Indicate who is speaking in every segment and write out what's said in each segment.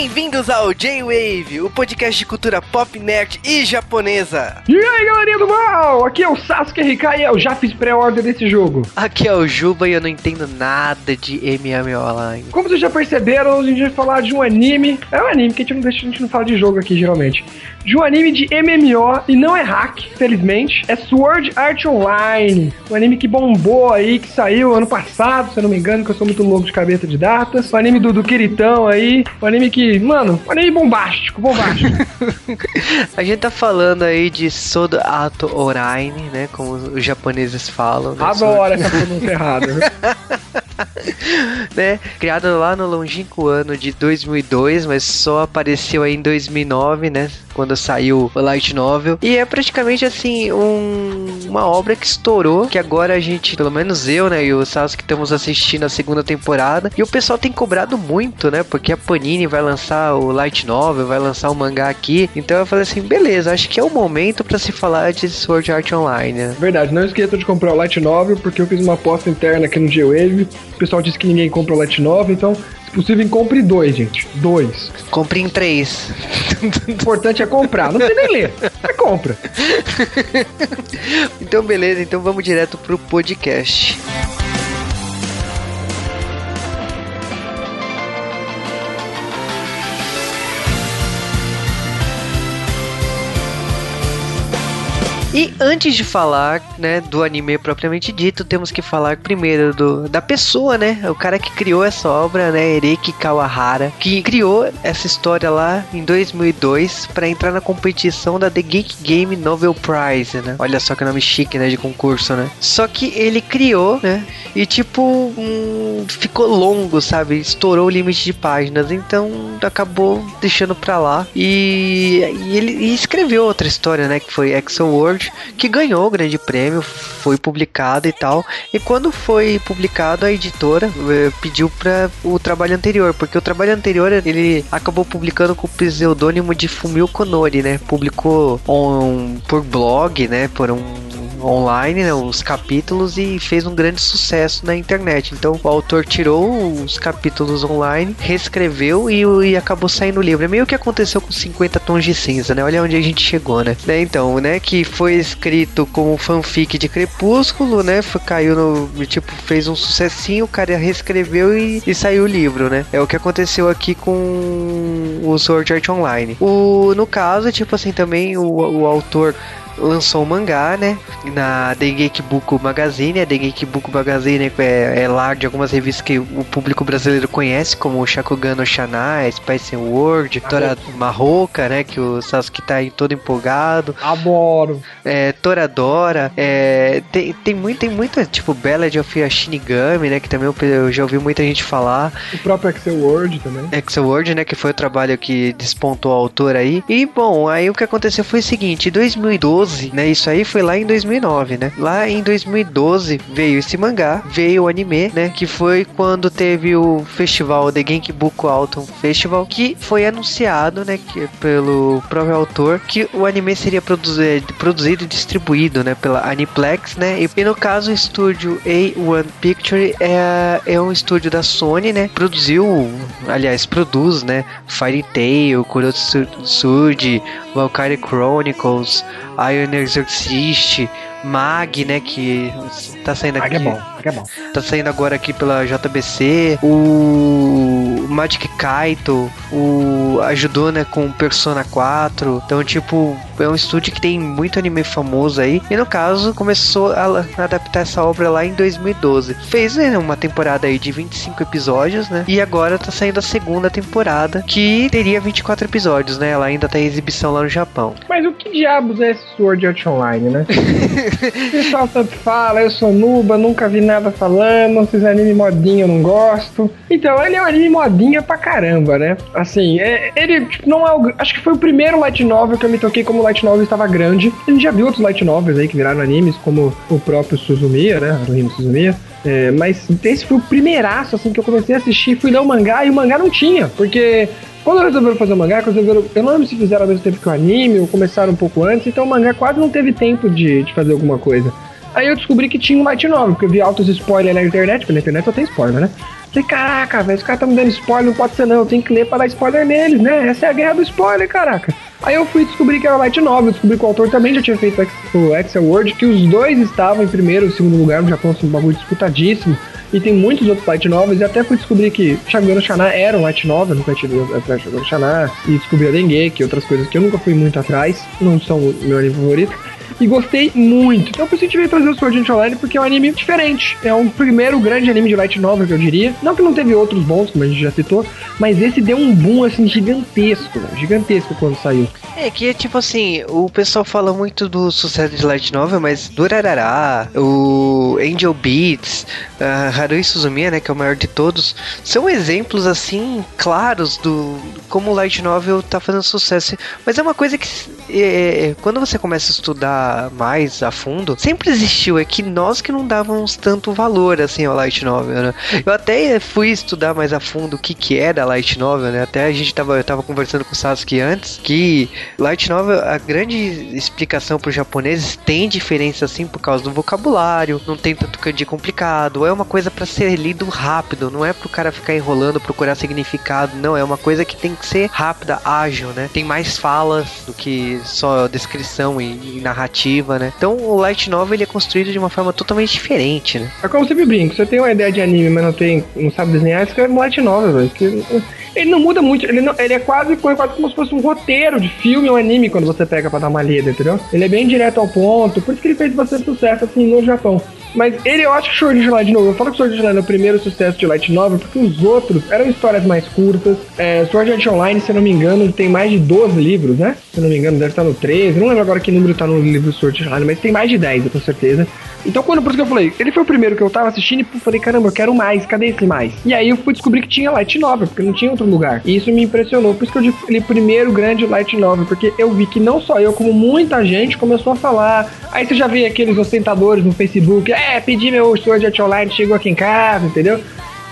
Speaker 1: Bem-vindos ao J-Wave, o podcast de cultura pop, nerd e japonesa.
Speaker 2: E aí, galerinha do mal! Aqui é o Sasuke RK e eu já fiz pré-order desse jogo.
Speaker 1: Aqui é o Juba e eu não entendo nada de MMA Online.
Speaker 2: Como vocês já perceberam, hoje a gente vai falar de um anime. É um anime que a gente não deixa, a gente não fala de jogo aqui geralmente. De um anime de MMO e não é hack, felizmente. É Sword Art Online. Um anime que bombou aí, que saiu ano passado, se eu não me engano, que eu sou muito louco de cabeça de datas. O anime do, do Kiritão aí. Um anime que, mano, um anime bombástico, bombástico.
Speaker 1: a gente tá falando aí de Sword Art Online, né? Como os japoneses falam. Né?
Speaker 2: Adoro essa pronúncia errada.
Speaker 1: né? Criado lá no longínquo ano de 2002, mas só apareceu aí em 2009, né? Quando saiu o Light Novel. E é praticamente assim, um, uma obra que estourou. Que agora a gente, pelo menos eu, né? E o Sasuke estamos assistindo a segunda temporada. E o pessoal tem cobrado muito, né? Porque a Panini vai lançar o Light Novel, vai lançar o mangá aqui. Então eu falei assim: beleza, acho que é o momento para se falar de Sword Art Online. Né?
Speaker 2: Verdade, não esqueça de comprar o Light Novel, porque eu fiz uma aposta interna aqui no G-Wave. O pessoal disse que ninguém compra o Light Novel, então se possível, compre dois, gente. Dois.
Speaker 1: Compre em três.
Speaker 2: O importante é comprar. Não precisa nem ler. É compra.
Speaker 1: então, beleza. Então vamos direto pro podcast. E antes de falar, né, do anime propriamente dito, temos que falar primeiro do, da pessoa, né? O cara que criou essa obra, né, Ereki Kawahara, que criou essa história lá em 2002 para entrar na competição da The Geek Game Novel Prize, né? Olha só que nome chique, né, de concurso, né? Só que ele criou, né, e tipo, um, ficou longo, sabe? Estourou o limite de páginas, então acabou deixando pra lá. E, e ele e escreveu outra história, né, que foi Exo World que ganhou o grande prêmio, foi publicado e tal. E quando foi publicado, a editora eh, pediu para o trabalho anterior, porque o trabalho anterior ele acabou publicando com o pseudônimo de Fumio Konori, né? Publicou um, por blog, né? Por um online, né, os capítulos e fez um grande sucesso na internet. Então o autor tirou os capítulos online, reescreveu e, e acabou saindo o livro. É meio que aconteceu com 50 tons de cinza, né? Olha onde a gente chegou, né? né? Então, né, que foi escrito como fanfic de Crepúsculo, né? Foi, caiu no. Tipo, fez um sucessinho, o cara reescreveu e, e saiu o livro, né? É o que aconteceu aqui com o Sword Art Online. O, no caso, tipo assim, também o, o autor lançou um mangá, né? Na The Geekbook Magazine. A The Geekbook Magazine é, é lá de algumas revistas que o público brasileiro conhece, como Shakugan no Shanai, Spice World, Tora Marroca, né? Que o Sasuke tá aí todo empolgado.
Speaker 2: Adoro.
Speaker 1: É, Toradora. É, tem, tem, muito, tem muita, tipo, Ballad of Shinigami, né? Que também eu, eu, já ouvi muita gente falar.
Speaker 2: O próprio Excel World também.
Speaker 1: Excel World, né? Que foi o trabalho que despontou o autor aí. E, bom, aí o que aconteceu foi o seguinte: em 2012 2012, né? Isso aí foi lá em 2009, né? Lá em 2012 veio esse mangá, veio o anime, né? Que foi quando teve o festival The Genkibuku Autumn Festival, que foi anunciado, né? Que, pelo próprio autor, que o anime seria produzido, produzido e distribuído, né? Pela Aniplex, né? E, e no caso o estúdio A1 Picture é, é um estúdio da Sony, né? Produziu, aliás, produz, né? Fairy Tail, Kurotsuji, Valkyrie Chronicles, Iron Exorcist, Mag, né, que tá saindo aqui.
Speaker 2: Mag é bom, Mag é bom.
Speaker 1: Tá saindo agora aqui pela JBC, o Magic Kaito, o ajudou, né, com Persona 4. Então, tipo, é um estúdio que tem muito anime famoso aí. E no caso, começou a adaptar essa obra lá em 2012. Fez né, uma temporada aí de 25 episódios, né? E agora tá saindo a segunda temporada, que teria 24 episódios, né? Ela ainda tá em exibição lá no Japão.
Speaker 2: Mas o que diabos é esse Sword Art Online, né? o pessoal tanto fala, eu sou nuba, nunca vi nada falando, esses anime modinho eu não gosto. Então, ele é um anime modinha pra caramba, né? Assim, é, ele tipo, não é o, Acho que foi o primeiro light novel que eu me toquei como light novel estava grande. A gente já viu outros light novels aí que viraram animes, como o próprio Suzumiya, né? Haruhime Suzumiya. É, mas esse foi o primeiraço, assim, que eu comecei a assistir, fui ler o mangá e o mangá não tinha, porque quando resolveram fazer o mangá, resolveram, eu não lembro se fizeram ao mesmo tempo que o anime ou começaram um pouco antes, então o mangá quase não teve tempo de, de fazer alguma coisa. Aí eu descobri que tinha um Light Novel, porque eu vi altos spoilers na internet, porque na internet só tem spoiler, né? Falei, caraca, velho, os caras tá me dando spoiler, não pode ser não, eu tenho que ler pra dar spoiler neles, né? Essa é a guerra do spoiler, caraca. Aí eu fui descobrir que era Light Novel, descobri que o autor também já tinha feito o Excel Word, que os dois estavam em primeiro e segundo lugar no Japão, assim, um bagulho disputadíssimo. E tem muitos outros light novels, e até fui descobrir que Shaguro Shana era um light novel, nunca tive atrás de Shaguro Shana, e descobri a Dengue, que outras coisas que eu nunca fui muito atrás, não são o meu anime favorito e gostei muito. Então por isso gente veio trazer o Sword Art Online porque é um anime diferente. É um primeiro grande anime de light novel que eu diria. Não que não teve outros bons, como a gente já citou, mas esse deu um boom assim gigantesco, né? gigantesco quando saiu.
Speaker 1: É que tipo assim, o pessoal fala muito do sucesso de light novel, mas Durarara, o Angel Beats, uh, Harui Suzumiya, né, que é o maior de todos, são exemplos assim claros do como o light novel tá fazendo sucesso. Mas é uma coisa que é, é quando você começa a estudar mais a fundo, sempre existiu. É que nós que não dávamos tanto valor assim ao light novel, né? Eu até fui estudar mais a fundo o que que era light novel, né? Até a gente tava, eu tava conversando com o Sasuke antes que light novel, a grande explicação para os japoneses tem diferença assim por causa do vocabulário, não tem tanto kanji complicado, é uma coisa para ser lido rápido, não é pro cara ficar enrolando, procurar significado, não, é uma coisa que tem que ser rápida, ágil, né? Tem mais falas do que só descrição e, e narrativa narrativa, né? Então o light novel ele é construído de uma forma totalmente diferente, né?
Speaker 2: É como sempre brinco, você tem uma ideia de anime, mas não tem, não sabe desenhar, isso é um light novel, velho. Que ele não muda muito, ele, não, ele é quase, quase como se fosse um roteiro de filme ou anime quando você pega para dar uma lida, entendeu? Ele é bem direto ao ponto, por isso que ele fez bastante sucesso assim no Japão. Mas ele, eu acho que Sword Art Online, de novo, eu falo que Sword Art Online é o primeiro sucesso de Light Novel, porque os outros eram histórias mais curtas. É, Sword Art Online, se eu não me engano, tem mais de 12 livros, né? Se eu não me engano, deve estar no 13. Não lembro agora que número está no livro Sword Online, mas tem mais de 10, eu tenho certeza. Então, quando, por isso que eu falei, ele foi o primeiro que eu tava assistindo e falei, caramba, eu quero mais, cadê esse mais? E aí eu fui descobrir que tinha Light Novel, porque não tinha outro lugar. E isso me impressionou, por isso que eu digo ele primeiro grande Light Novel, porque eu vi que não só eu, como muita gente começou a falar. Aí você já vê aqueles ostentadores no Facebook, é, pedi meu Sword Art Online, chegou aqui em casa, entendeu?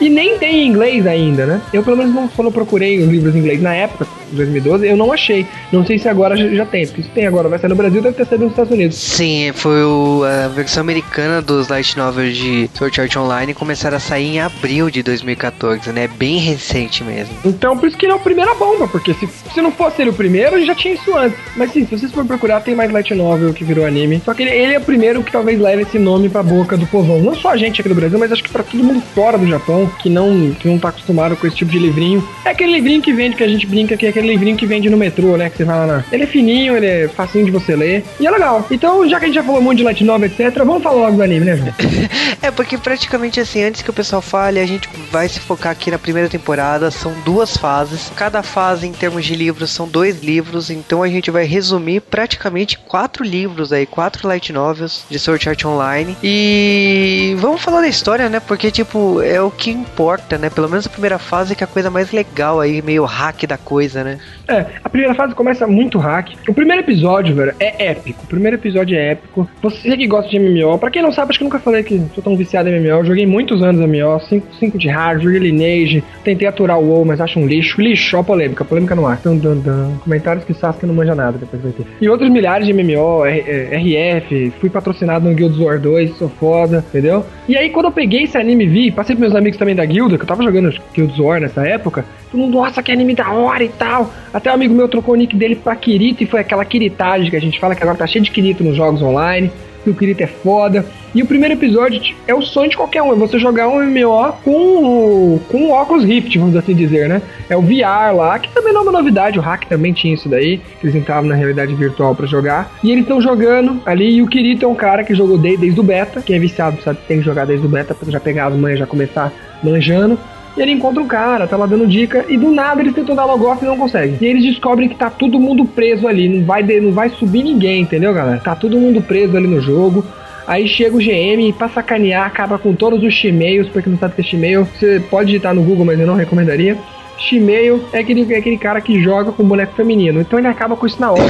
Speaker 2: E nem tem em inglês ainda, né? Eu, pelo menos, não, eu procurei os livros em inglês na época, 2012, eu não achei. Não sei se agora já, tem, porque se tem agora, vai sair no Brasil, deve ter saído nos Estados Unidos.
Speaker 1: Sim, foi o, a versão americana dos light novels de Sword Art Online começaram a sair em abril de 2014, né? Bem recente mesmo.
Speaker 2: Então, por isso que ele é o primeiro a bomba, porque se, se não fosse ele o primeiro, já tinha isso antes. Mas sim, se vocês forem procurar, tem mais light novel que virou anime. Só que ele, ele é o primeiro que talvez leve esse nome pra boca do povão. Não só a gente aqui do Brasil, mas acho que pra todo mundo fora do Japão que não, que não tá acostumado com esse tipo de livrinho. É aquele livrinho que vende, que a gente brinca, que é aquele livrinho que vende no metrô, né? Que você fala lá. Ele é fininho, ele é facinho de você ler. E é legal. Então, já que a gente já falou muito de Light Novel, etc., vamos falar logo do anime, né, João?
Speaker 1: é, porque praticamente assim, antes que o pessoal fale, a gente vai se focar aqui na primeira temporada. São duas fases. Cada fase, em termos de livros, são dois livros. Então a gente vai resumir praticamente quatro livros aí, quatro light novels de Sword Art Online. E vamos falar da história, né? Porque, tipo, é o que importa, né? Pelo menos a primeira fase que é a coisa mais legal aí, meio hack da coisa, né?
Speaker 2: É, a primeira fase começa muito hack. O primeiro episódio, velho, é épico. O primeiro episódio é épico. Você que gosta de MMO, pra quem não sabe, acho que nunca falei que sou tão viciado em MMO. joguei muitos anos MMO, 5 de hard, joguei Lineage, tentei aturar o WoW, mas acho um lixo. Lixo, ó, polêmica, polêmica no ar. Dun, dun, dun. Comentários que Sasuke não manja nada, depois vai ter. E outros milhares de MMO, RF, fui patrocinado no Guild Wars 2, sou foda, entendeu? E aí, quando eu peguei esse anime e vi, passei pros meus amigos também da guilda, que eu tava jogando Guild Wars nessa época, todo mundo, nossa, que anime da hora e tal. Até um amigo meu trocou o nick dele pra Kirito e foi aquela Kiritagem que a gente fala que agora tá cheio de Kirito nos jogos online. Que o Kirito é foda. E o primeiro episódio é o sonho de qualquer um, é você jogar um MMO com, com o Oculus Rift, vamos assim dizer, né? É o VR lá, que também não é uma novidade, o hack também tinha isso daí, que eles entravam na realidade virtual para jogar. E eles estão jogando ali, e o Kirito é um cara que jogou desde, o beta, quem é viciado sabe tem que jogar desde o beta pra já pegar as manhas já começar manjando. E ele encontra um cara, tá lá dando dica, e do nada eles tentam dar logo off e não conseguem. E eles descobrem que tá todo mundo preso ali, não vai, não vai subir ninguém, entendeu, galera? Tá todo mundo preso ali no jogo. Aí chega o GM e pra sacanear, acaba com todos os Shemales, porque não sabe o que é. Você pode digitar no Google, mas eu não recomendaria. Shemale é aquele, é aquele cara que joga com boneco feminino. Então ele acaba com isso na hora.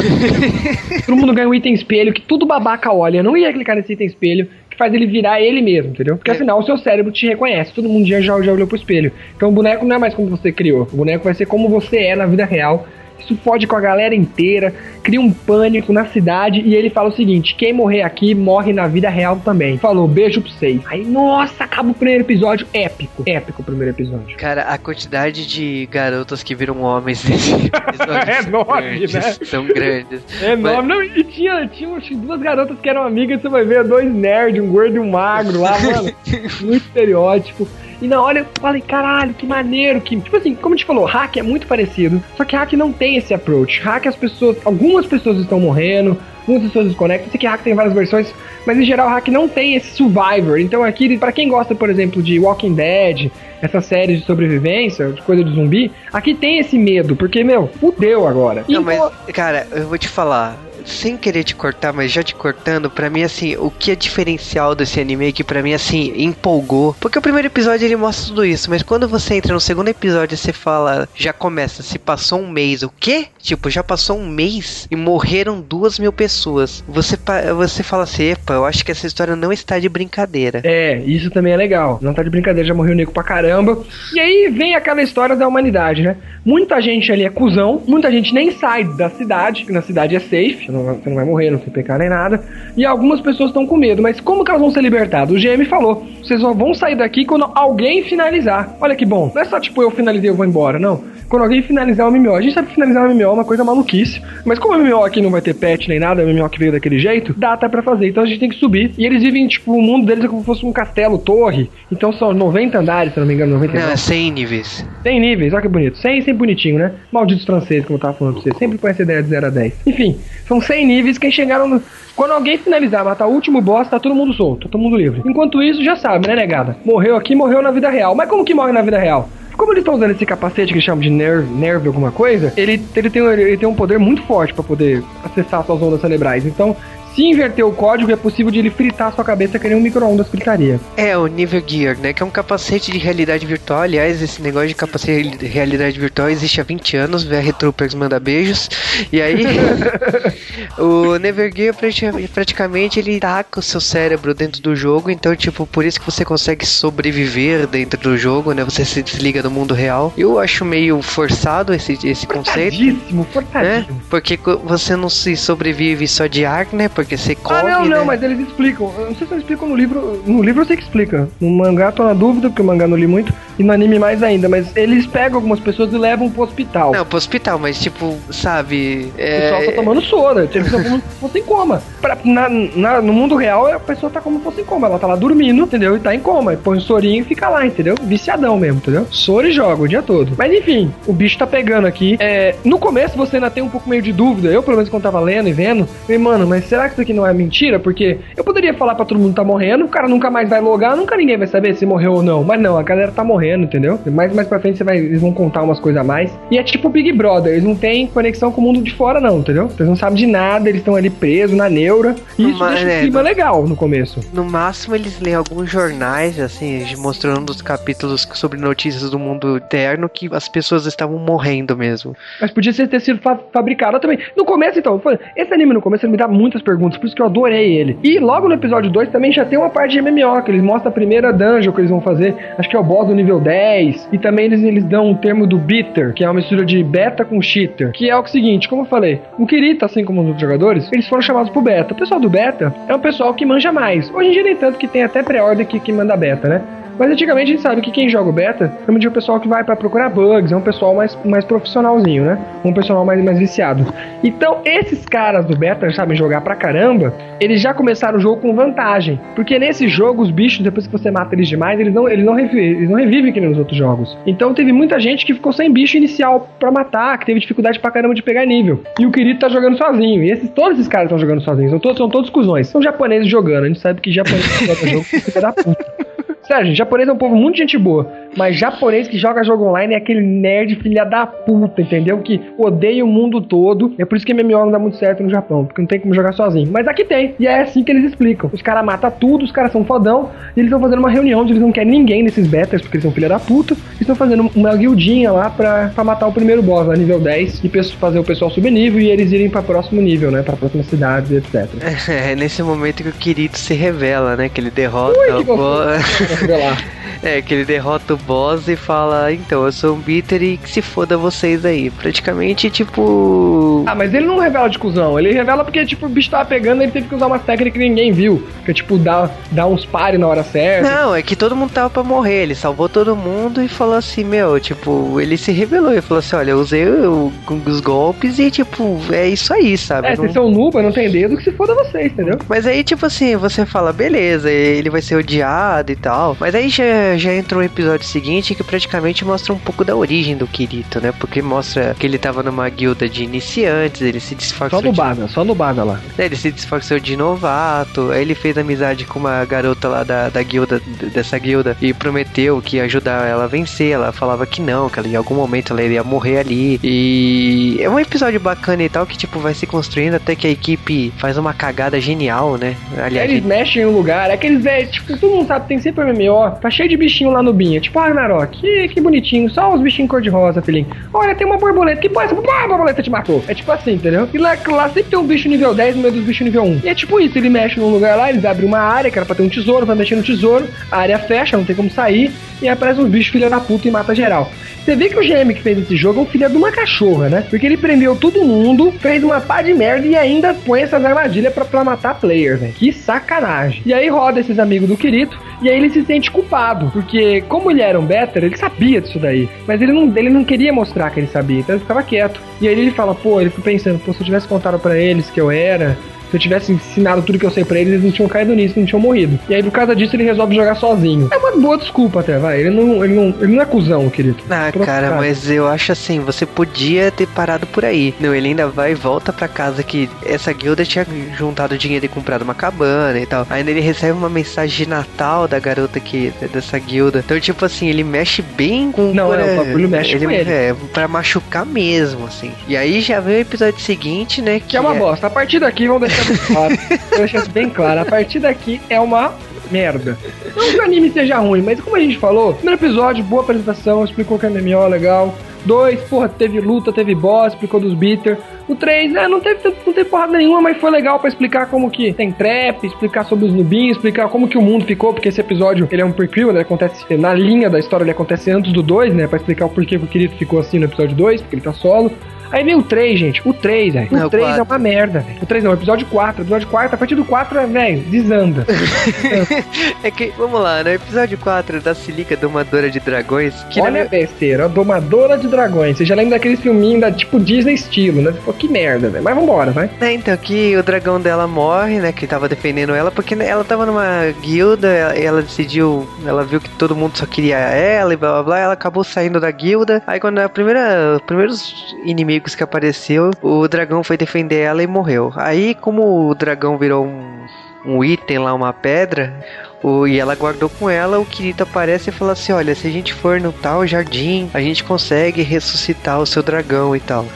Speaker 2: Todo mundo ganha um item espelho que tudo babaca olha. Eu não ia clicar nesse item espelho faz ele virar ele mesmo, entendeu? Porque é. afinal o seu cérebro te reconhece, todo mundo já, já, já olhou pro espelho. Então o boneco não é mais como você criou, o boneco vai ser como você é na vida real. Isso fode com a galera inteira, cria um pânico na cidade e ele fala o seguinte: quem morrer aqui morre na vida real também. Falou, beijo pra vocês. Aí, nossa, acaba o primeiro episódio. Épico, épico o primeiro episódio.
Speaker 1: Cara, a quantidade de garotas que viram homens nesse episódio
Speaker 2: é enorme,
Speaker 1: grandes,
Speaker 2: né?
Speaker 1: são grandes.
Speaker 2: É enorme. Não, e tinha, tinha umas duas garotas que eram amigas, você vai ver dois nerds, um gordo e um magro lá, mano. muito estereótipo. E na hora eu falei, caralho, que maneiro, que. Tipo assim, como a gente falou, hack é muito parecido. Só que hack não tem esse approach. Hack as pessoas. Algumas pessoas estão morrendo, algumas pessoas desconectam. Sei que hack tem várias versões, mas em geral hack não tem esse survivor. Então aqui, para quem gosta, por exemplo, de Walking Dead, essa série de sobrevivência, de coisa de zumbi, aqui tem esse medo, porque, meu, fudeu agora.
Speaker 1: Não,
Speaker 2: E,
Speaker 1: mas,
Speaker 2: pô,
Speaker 1: cara, eu vou te falar. Sem querer te cortar, mas já te cortando, pra mim, assim, o que é diferencial desse anime que pra mim, assim, empolgou. Porque o primeiro episódio ele mostra tudo isso, mas quando você entra no segundo episódio você fala, já começa, se passou um mês, o quê? Tipo, já passou um mês e morreram duas mil pessoas. Você, você fala assim, epa, eu acho que essa história não está de brincadeira.
Speaker 2: É, isso também é legal. Não tá de brincadeira, já morreu o nego pra caramba. E aí vem aquela história da humanidade, né? Muita gente ali é cuzão, muita gente nem sai da cidade, que na cidade é safe, não você não vai morrer, não tem pecar nem nada. E algumas pessoas estão com medo, mas como que elas vão ser libertadas? O GM falou: vocês só vão sair daqui quando alguém finalizar. Olha que bom. Não é só tipo eu finalizei, eu vou embora, não. Quando alguém finalizar o MMO, a gente sabe que finalizar o MMO é uma coisa maluquice, mas como o MMO aqui não vai ter patch nem nada, o MMO que veio daquele jeito, dá até pra fazer. Então a gente tem que subir. E eles vivem, tipo, o mundo deles é como se fosse um castelo, torre. Então são 90 andares, se não me engano, 99.
Speaker 1: Não, é 100 níveis.
Speaker 2: 100 níveis, olha que bonito. 100 sempre bonitinho, né? Malditos franceses, como eu tava falando pra você. Sempre põe essa ideia de 0 a 10. Enfim, são 100 níveis. Quem chegaram no... Quando alguém finalizar, matar o último boss, tá todo mundo solto, tá todo mundo livre. Enquanto isso, já sabe, né, negada? Morreu aqui, morreu na vida real. Mas como que morre na vida real? Como eles estão usando esse capacete que eles chamam de nerve, nerve alguma coisa, ele, ele, tem, ele tem um poder muito forte pra poder acessar suas ondas cerebrais. Então, se inverter o código, é possível de ele fritar sua cabeça que nem um micro-ondas fritaria.
Speaker 1: É, o Nível Gear, né? Que é um capacete de realidade virtual. Aliás, esse negócio de capacete de realidade virtual existe há 20 anos. VR Troopers manda beijos. E aí, o Never Gear prati- praticamente ele taca o seu cérebro dentro do jogo. Então, tipo, por isso que você consegue sobreviver dentro do jogo, né? Você se desliga do mundo real. Eu acho meio forçado esse, esse conceito.
Speaker 2: Forçadíssimo,
Speaker 1: Né?
Speaker 2: forçadíssimo.
Speaker 1: Porque co- você não se sobrevive só de ar, né? Porque você corre,
Speaker 2: Ah, não,
Speaker 1: né?
Speaker 2: não, mas eles explicam. Eu não sei se eles explicam no livro. No livro eu sei que explica. No mangá tô na dúvida, porque o mangá não li muito. E no anime mais ainda. Mas eles pegam algumas pessoas e levam pro hospital.
Speaker 1: Não, pro hospital, mas tipo, sabe...
Speaker 2: O pessoal
Speaker 1: É...
Speaker 2: tá tomando soro, eles estão como se fosse em coma. Pra- na- na- no mundo real, a pessoa tá como se fosse em coma. Ela tá lá dormindo, entendeu? E tá em coma. E põe o sorinho e fica lá, entendeu? Viciadão mesmo, entendeu? Soro e joga o dia todo. Mas enfim, o bicho tá pegando aqui. É, no começo você ainda tem um pouco meio de dúvida. Eu, pelo menos, quando tava lendo e vendo, falei, mano, mas será que isso aqui não é mentira? Porque eu poderia falar pra todo mundo que tá morrendo, o cara nunca mais vai logar, nunca ninguém vai saber se morreu ou não. Mas não, a galera tá morrendo, entendeu? Mais mais pra frente você vai, eles vão contar umas coisas a mais. E é tipo Big Brother, eles não têm conexão com o mundo de fora, não, entendeu? Eles não sabem de nada, eles estão ali presos na neura. E isso deixa
Speaker 1: é,
Speaker 2: o clima legal no começo.
Speaker 1: No máximo eles leem alguns jornais, assim, mostrando os capítulos sobre notícias do mundo interno que as pessoas estavam morrendo mesmo.
Speaker 2: Mas podia ter sido fa- fabricado também. No começo, então, esse anime no começo ele me dá muitas perguntas, por isso que eu adorei ele. E logo no episódio 2 também já tem uma parte de MMO, que eles mostram a primeira dungeon que eles vão fazer. Acho que é o boss do nível 10. E também eles, eles dão um termo do bitter, que é uma mistura de beta com cheater. Que é o seguinte, como eu falei, o Kirito, assim como os outros jogadores, eles foram chamados pro beta. O pessoal do beta é um pessoal que manja mais. Hoje em dia nem tanto que tem até pré-order que, que manda beta, né? Mas antigamente a gente sabe que quem joga o beta é o pessoal que vai pra procurar bugs, é um pessoal mais, mais profissionalzinho, né? Um pessoal mais, mais viciado. Então, esses caras do beta sabem jogar pra caramba, eles já começaram o jogo com vantagem. Porque nesse jogo, os bichos, depois que você mata eles demais, eles não, eles não, revivem, eles não revivem que nem nos outros jogos. Então teve muita gente que ficou sem bicho inicial pra matar, que teve dificuldade pra caramba de pegar nível. E o Kirito tá jogando sozinho. E esses, todos esses caras estão jogando sozinhos. São todos, são todos cuzões. São japoneses jogando. A gente sabe que japonês que joga jogo fica da puta. Sério, gente, japonês é um povo muito gente boa. Mas japonês que joga jogo online é aquele nerd filha da puta, entendeu? Que odeia o mundo todo. É por isso que MMO não dá muito certo no Japão, porque não tem como jogar sozinho. Mas aqui tem. E é assim que eles explicam. Os caras matam tudo, os caras são fodão. E eles estão fazendo uma reunião onde eles não querem ninguém nesses betas, porque eles são filha da puta. E estão fazendo uma guildinha lá pra, pra matar o primeiro boss, lá, nível 10. E fazer o pessoal subir nível e eles irem pra próximo nível, né? Pra próxima cidade, etc.
Speaker 1: É nesse momento que o Kirito se revela, né? Que ele derrota
Speaker 2: Ui, que
Speaker 1: o boss. É, que ele derrota o boss e fala, então, eu sou um bitter e que se foda vocês aí. Praticamente, tipo.
Speaker 2: Ah, mas ele não revela de cuzão. Ele revela porque, tipo, o bicho tava pegando e ele teve que usar uma técnica que ninguém viu. Que é, tipo, dar, dar uns pares na hora certa.
Speaker 1: Não, é que todo mundo tava pra morrer. Ele salvou todo mundo e falou assim, meu, tipo, ele se revelou e falou assim, olha, eu usei o, os golpes e, tipo, é isso aí, sabe?
Speaker 2: É,
Speaker 1: não...
Speaker 2: vocês são nuba, não tem dedo, que se foda vocês, entendeu?
Speaker 1: Mas aí, tipo assim, você fala, beleza, ele vai ser odiado e tal. Mas aí já, já entrou o episódio seguinte que praticamente mostra um pouco da origem do Kirito, né? Porque mostra que ele tava numa guilda de iniciantes, ele se disfarçou.
Speaker 2: Só no Bada, só no Bada lá.
Speaker 1: É, ele se disfarçou de novato, aí ele fez amizade com uma garota lá da, da guilda, dessa guilda, e prometeu que ia ajudar ela a vencer. Ela falava que não, que ela, em algum momento ela iria morrer ali. E é um episódio bacana e tal, que tipo, vai se construindo até que a equipe faz uma cagada genial, né?
Speaker 2: Aliás, eles mexem em um lugar, é aqueles velhos, tipo, todo mundo sabe, tem sempre MMO, tá cheio de bichinho lá no Binha, tipo, ah, Ragnarok, que, que bonitinho, só os bichinhos cor-de-rosa, filhinho. Olha, tem uma borboleta, que a borboleta te matou. É tipo assim, entendeu? E lá, lá sempre tem um bicho nível 10 no meio dos bichos nível 1. E é tipo isso, ele mexe num lugar lá, eles abrem uma área que era pra ter um tesouro, vai mexer no tesouro, a área fecha, não tem como sair, e aparece uns bichos filha da puta e mata geral. Você vê que o GM que fez esse jogo é um filho de uma cachorra, né? Porque ele prendeu todo mundo, fez uma pá de merda e ainda põe essas armadilhas pra, pra matar players, né? Que sacanagem. E aí roda esses amigos do Kirito, e aí ele se sente culpado, porque como ele era um better, ele sabia disso daí. Mas ele não, ele não queria mostrar que ele sabia, então ele ficava quieto. E aí ele fala, pô, ele fica pensando, pô, se eu tivesse contado para eles que eu era, se eu tivesse ensinado tudo que eu sei pra eles, eles não tinham caído nisso, não tinham morrido. E aí, por causa disso, ele resolve jogar sozinho. É uma boa desculpa até, vai. Ele não, ele não, ele não é cuzão, querido.
Speaker 1: Ah, cara, mas eu acho assim, você podia ter parado por aí. Não, ele ainda vai e volta pra casa que essa guilda tinha juntado dinheiro e comprado uma cabana e tal. Ainda ele recebe uma mensagem de Natal da garota que dessa guilda. Então, tipo assim, ele mexe bem com...
Speaker 2: Não, é, o bagulho mexe ele, com ele.
Speaker 1: É, pra machucar mesmo, assim. E aí já vem o episódio seguinte, né?
Speaker 2: Que, que é uma é... bosta. A partir daqui, vamos deixar claro. Eu deixar isso bem claro. A partir daqui é uma merda. Não que o anime seja ruim, mas como a gente falou, primeiro episódio, boa apresentação, explicou que é MMO legal. Dois, porra, teve luta, teve boss, explicou dos bitter. O 3, né, não teve, não teve porrada nenhuma, mas foi legal para explicar como que tem trap, explicar sobre os nubinhos, explicar como que o mundo ficou, porque esse episódio, ele é um prequel, né, acontece na linha da história, ele acontece antes do 2, né, pra explicar o porquê que o querido ficou assim no episódio 2, porque ele tá solo. Aí vem o 3, gente. O 3, velho. O 3 é uma merda, velho. O 3 não, o episódio 4. O episódio 4, a partir do 4, velho, desanda.
Speaker 1: é que, vamos lá, né? Episódio 4 da Silica Domadora de Dragões.
Speaker 2: Que Olha a besteira, a Domadora de Dragões. Você já lembra daquele filminho da tipo Disney estilo, né? Pô, que merda, velho. Mas vambora, vai.
Speaker 1: É, então, que o dragão dela morre, né? Que tava defendendo ela, porque ela tava numa guilda, ela decidiu, ela viu que todo mundo só queria ela e blá blá blá. Ela acabou saindo da guilda. Aí quando a primeira, os primeiros inimigos inimigos que apareceu, o dragão foi defender ela e morreu. Aí, como o dragão virou um, um item lá, uma pedra, o, e ela guardou com ela, o Kirito aparece e fala assim: Olha, se a gente for no tal jardim, a gente consegue ressuscitar o seu dragão e tal.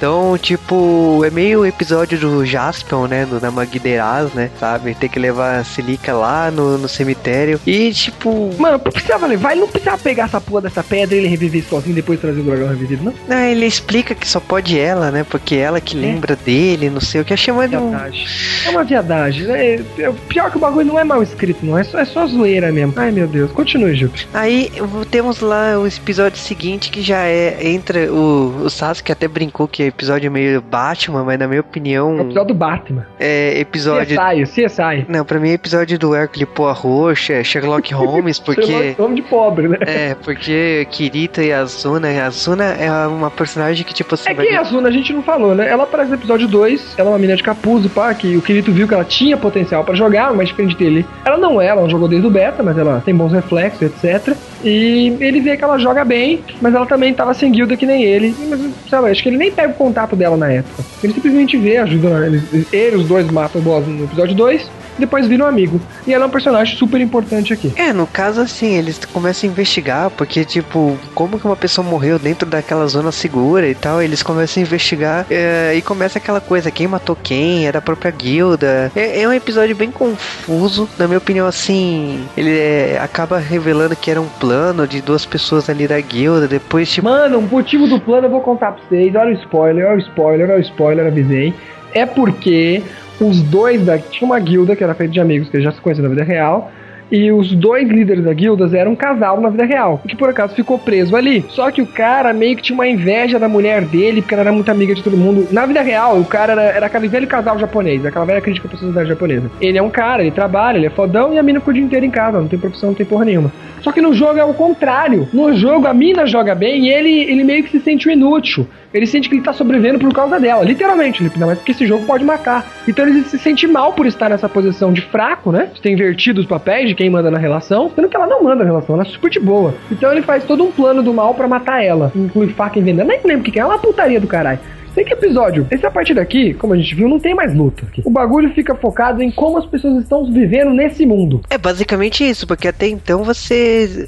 Speaker 1: Então, tipo, é meio o episódio do Jaspion, né? Do Namagideraz, né? Sabe? Tem que levar a Silica lá no, no cemitério. E, tipo.
Speaker 2: Mano, precisava levar. Ele não precisava pegar essa porra dessa pedra e ele reviver sozinho depois trazer o dragão revivido, não?
Speaker 1: Não, ele explica que só pode ela, né? Porque ela que é. lembra dele, não sei o que. Achei mais um.
Speaker 2: É uma viadagem. É, é, pior que o bagulho não é mal escrito, não. É só, é só zoeira mesmo. Ai, meu Deus. Continue, Ju.
Speaker 1: Aí temos lá o episódio seguinte que já é. Entra o, o Sasuke até brincou que episódio meio Batman, mas na minha opinião. É
Speaker 2: episódio do Batman.
Speaker 1: É episódio.
Speaker 2: CSI, CSI.
Speaker 1: Não, pra mim é episódio do Hercule Poirot, é Sherlock Holmes, porque. Sherlock
Speaker 2: Holmes de pobre, né?
Speaker 1: É, porque Kirita e Azuna. A Azuna é uma personagem que, tipo assim.
Speaker 2: É quem é a Azuna? A gente não falou, né? Ela aparece no episódio 2, ela é uma menina de capuz, pá, que o Kirito viu que ela tinha potencial pra jogar, mas diferente dele. Ela não é, ela não jogou desde o beta, mas ela tem bons reflexos, etc. E ele vê que ela joga bem, mas ela também tava sem guilda que nem ele. Mas, sabe, acho que ele nem pega o contato dela na época. Ele simplesmente vê, ajuda. Ele, ele os dois matam o boss no episódio 2 depois vira um amigo. E ela é um personagem super importante aqui.
Speaker 1: É, no caso assim, eles começam a investigar, porque, tipo, como que uma pessoa morreu dentro daquela zona segura e tal, eles começam a investigar é, e começa aquela coisa, quem matou quem, é da própria guilda. É, é um episódio bem confuso, na minha opinião, assim, ele é, acaba revelando que era um plano de duas pessoas ali da guilda, depois, tipo...
Speaker 2: Mano, o motivo do plano eu vou contar pra vocês, olha o spoiler, olha o spoiler, olha o spoiler, avisei. É porque os dois da. Tinha uma guilda que era feita de amigos que já se conheciam na vida real. E os dois líderes da guilda eram um casal na vida real, que por acaso ficou preso ali. Só que o cara meio que tinha uma inveja da mulher dele, porque ela era muito amiga de todo mundo. Na vida real, o cara era, era aquele velho casal japonês, aquela velha crítica pra sociedade japonesa. Ele é um cara, ele trabalha, ele é fodão e a mina ficou o dia inteiro em casa, não tem profissão, não tem porra nenhuma. Só que no jogo é o contrário. No jogo a mina joga bem e ele, ele meio que se sente inútil. Ele sente que ele tá sobrevivendo por causa dela, literalmente, ainda mais porque esse jogo pode matar. Então ele se sente mal por estar nessa posição de fraco, né? De ter invertido os papéis de quem manda na relação, sendo que ela não manda na relação, ela é super de boa. Então ele faz todo um plano do mal para matar ela, inclui faca e veneno. Nem lembro o que é, é uma putaria do caralho. Sei que episódio, esse a partir daqui, como a gente viu, não tem mais luta. O bagulho fica focado em como as pessoas estão vivendo nesse mundo.
Speaker 1: É basicamente isso, porque até então você.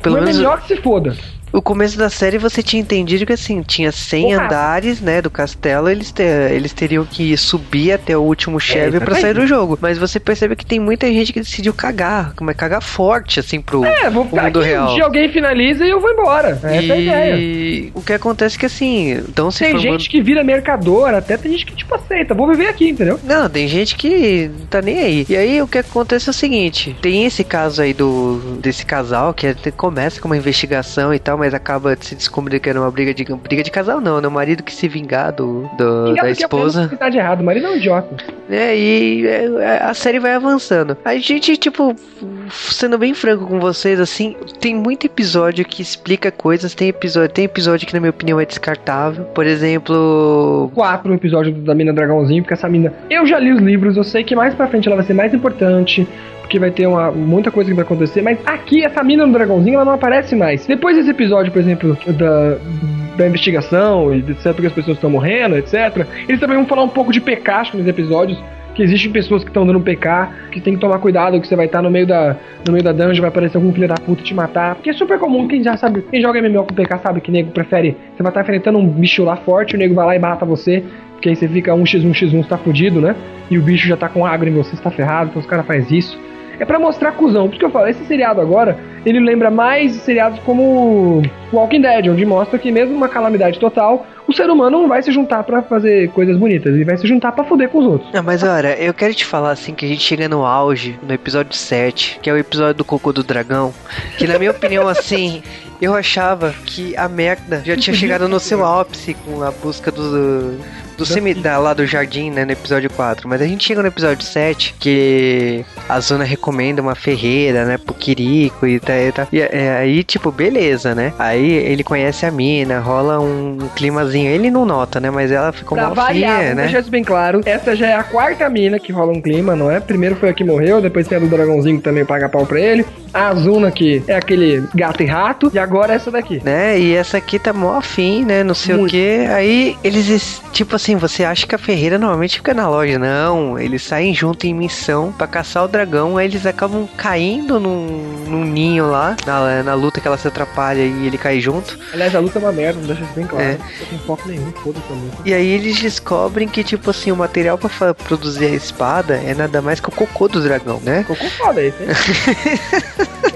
Speaker 2: Pelo não é menos. É melhor que se foda.
Speaker 1: O começo da série você tinha entendido que assim, tinha 100 Porra. andares, né, do castelo, eles, te, eles teriam que subir até o último chefe é, para sair do jogo. Mas você percebe que tem muita gente que decidiu cagar, como é cagar forte assim pro,
Speaker 2: é, vou
Speaker 1: mundo
Speaker 2: aqui,
Speaker 1: real.
Speaker 2: Um dia alguém finaliza e eu vou embora. Essa e... é a ideia.
Speaker 1: E o que acontece é que assim, então se
Speaker 2: Tem
Speaker 1: formando...
Speaker 2: gente que vira mercador, até tem gente que tipo aceita, vou viver aqui, entendeu?
Speaker 1: Não, tem gente que não tá nem aí. E aí o que acontece é o seguinte, tem esse caso aí do desse casal que começa com uma investigação e tal, mas acaba se descobrir que era uma briga de briga de casal não, né? O marido que se vingar do, do da esposa.
Speaker 2: Que tá de errado, o marido é um idiota.
Speaker 1: É, e é, a série vai avançando. A gente, tipo, sendo bem franco com vocês, assim, tem muito episódio que explica coisas, tem episódio, tem episódio que na minha opinião é descartável. Por exemplo,
Speaker 2: quatro episódios da mina dragãozinho, porque essa mina, eu já li os livros, eu sei que mais para frente ela vai ser mais importante porque vai ter uma, muita coisa que vai acontecer, mas aqui essa mina no dragãozinho ela não aparece mais. Depois desse episódio, por exemplo, da, da investigação e etc, porque as pessoas estão morrendo, etc, eles também vão falar um pouco de Pekashi nos episódios, que existem pessoas que estão dando PK, que tem que tomar cuidado, que você vai estar no meio da no meio da dungeon, vai aparecer algum filho da puta te matar. Porque é super comum, quem já sabe, quem joga MMO com PK sabe que nego prefere, você vai estar enfrentando um bicho lá forte, o nego vai lá e mata você, porque aí você fica 1x1, x1, você tá fudido, né? E o bicho já tá com agro em você, você tá ferrado, então os caras fazem isso é para mostrar cuzão. Por isso que eu falo, esse seriado agora, ele lembra mais seriados como Walking Dead, onde mostra que mesmo uma calamidade total, o ser humano não vai se juntar para fazer coisas bonitas, ele vai se juntar para foder com os outros.
Speaker 1: Não, mas olha, eu quero te falar assim que a gente chega no auge, no episódio 7, que é o episódio do cocô do dragão, que na minha opinião assim, eu achava que a merda já tinha chegado no seu ápice com a busca do do semi, da, lá do jardim, né, no episódio 4. Mas a gente chega no episódio 7, que a Zona recomenda uma ferreira, né, pro Kiriko e tal. E, tá, e é, aí, tipo, beleza, né? Aí ele conhece a mina, rola um climazinho. Ele não nota, né? Mas ela ficou
Speaker 2: mal variar, né? Deixa isso bem claro. Essa já é a quarta mina que rola um clima, não é? Primeiro foi a que morreu, depois tem a do dragãozinho que também paga pau pra ele. A Azuna que é aquele gato e rato. E agora essa daqui.
Speaker 1: Né? E essa aqui tá mó afim, né? Não sei Muito. o que. Aí eles, tipo assim, você acha que a Ferreira normalmente fica na loja. Não, eles saem junto em missão para caçar o dragão. Aí eles acabam caindo num, num ninho lá, na, na luta que ela se atrapalha e ele cai junto.
Speaker 2: Aliás, a luta é uma merda, deixa isso bem claro. É. Foco nenhum, foda-se a luta.
Speaker 1: E aí eles descobrem que, tipo assim, o material para produzir a espada é nada mais que o cocô do dragão, né?
Speaker 2: Cocô foda esse, hein?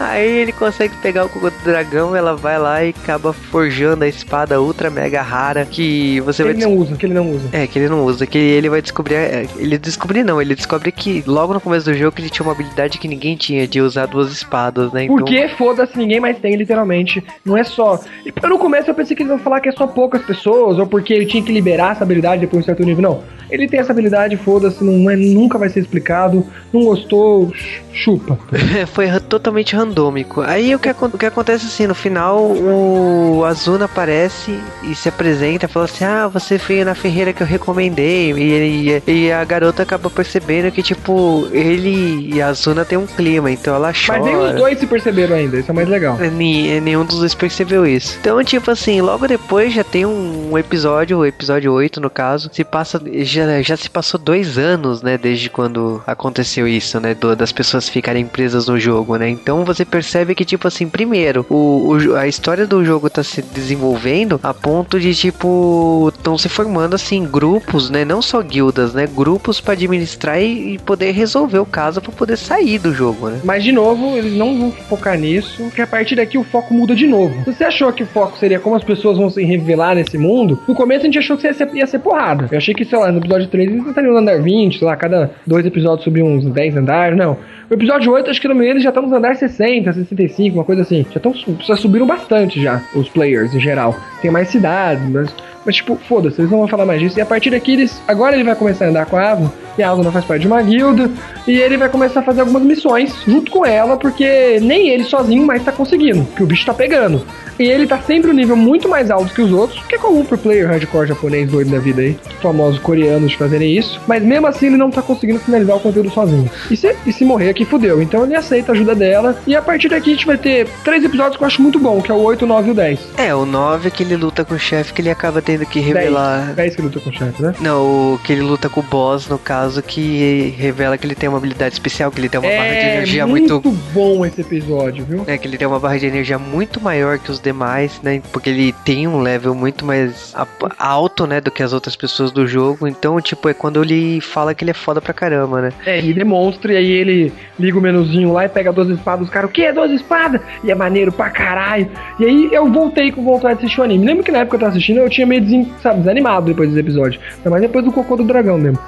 Speaker 1: Aí ele consegue pegar o cocô do dragão, ela vai lá e acaba forjando a espada ultra mega rara que você
Speaker 2: que
Speaker 1: vai.
Speaker 2: Ele não usa, que ele não usa.
Speaker 1: É, que ele não usa, que ele vai descobrir. É, ele descobrir não, ele descobre que logo no começo do jogo ele tinha uma habilidade que ninguém tinha de usar duas espadas, né?
Speaker 2: Então... Porque foda-se, ninguém mais tem, literalmente. Não é só. E no começo eu pensei que eles iam falar que é só poucas pessoas, ou porque ele tinha que liberar essa habilidade depois de um certo nível. Não. Ele tem essa habilidade, foda-se, não é, nunca vai ser explicado. Não gostou, chupa.
Speaker 1: Foi totalmente randômico. Aí o que, o que acontece assim, no final o Azuna aparece e se apresenta, fala assim: Ah, você veio na ferreira que eu recomendei. E, e, e a garota acaba percebendo que, tipo, ele e a Azuna tem um clima, então ela chora.
Speaker 2: Mas nem os dois se perceberam ainda, isso é mais legal.
Speaker 1: nenhum dos dois percebeu isso. Então, tipo assim, logo depois já tem um episódio, o episódio 8 no caso, se passa. Já, já se passou dois anos, né? Desde quando aconteceu isso, né? Do, das pessoas ficarem presas no jogo, né? Então você percebe que, tipo assim, primeiro, o, o a história do jogo tá se desenvolvendo a ponto de, tipo, estão se formando, assim, grupos, né? Não só guildas, né? Grupos para administrar e, e, poder resolver o caso para poder sair do jogo, né?
Speaker 2: Mas, de novo, eles não vão focar nisso, porque a partir daqui o foco muda de novo. Você achou que o foco seria como as pessoas vão se revelar nesse mundo, no começo a gente achou que ia ser, ia ser porrada. Eu achei que, sei lá, no episódio 3 eles estariam no andar 20, sei lá, cada dois episódios subir uns 10 andares, não. O episódio 8, acho que no meio eles já estão nos andares 60, 65, uma coisa assim. Já, tão, já subiram bastante já, os players em geral. Tem mais cidades, mas mas, tipo, foda-se, eles não vão falar mais disso. E a partir daqui, eles. Agora ele vai começar a andar com a Asuna, e a Asuna faz parte de uma guilda, e ele vai começar a fazer algumas missões junto com ela, porque nem ele sozinho mais tá conseguindo, que o bicho tá pegando. E ele tá sempre um nível muito mais alto que os outros, que é comum pro player hardcore japonês doido da vida aí, famosos coreanos fazerem isso. Mas mesmo assim ele não tá conseguindo finalizar o conteúdo sozinho. E se, e se morrer aqui, fudeu. Então ele aceita a ajuda dela. E a partir daqui a gente vai ter três episódios que eu acho muito bom, que é o 8, o 9 e o 10.
Speaker 1: É, o 9 é que ele luta com o chefe que ele acaba tendo que revelar.
Speaker 2: 10, 10 que luta com o chefe, né?
Speaker 1: Não, o que ele luta com o boss, no caso, que revela que ele tem uma habilidade especial, que ele tem uma
Speaker 2: é,
Speaker 1: barra de energia muito.
Speaker 2: muito bom esse episódio, viu?
Speaker 1: É, que ele tem uma barra de energia muito maior que os demais, né? porque ele tem um level muito mais alto, né, do que as outras pessoas do jogo. Então, tipo, é quando ele fala que ele é foda pra caramba, né?
Speaker 2: É, e demonstra, e aí ele liga o menuzinho lá e pega duas espadas dos caras. O que é duas espadas? E é maneiro pra caralho. E aí eu voltei com vontade de assistir o anime. Lembro que na época eu tava assistindo, eu tinha meio, sabe, desanimado depois dos episódios. Mas depois do cocô do dragão mesmo.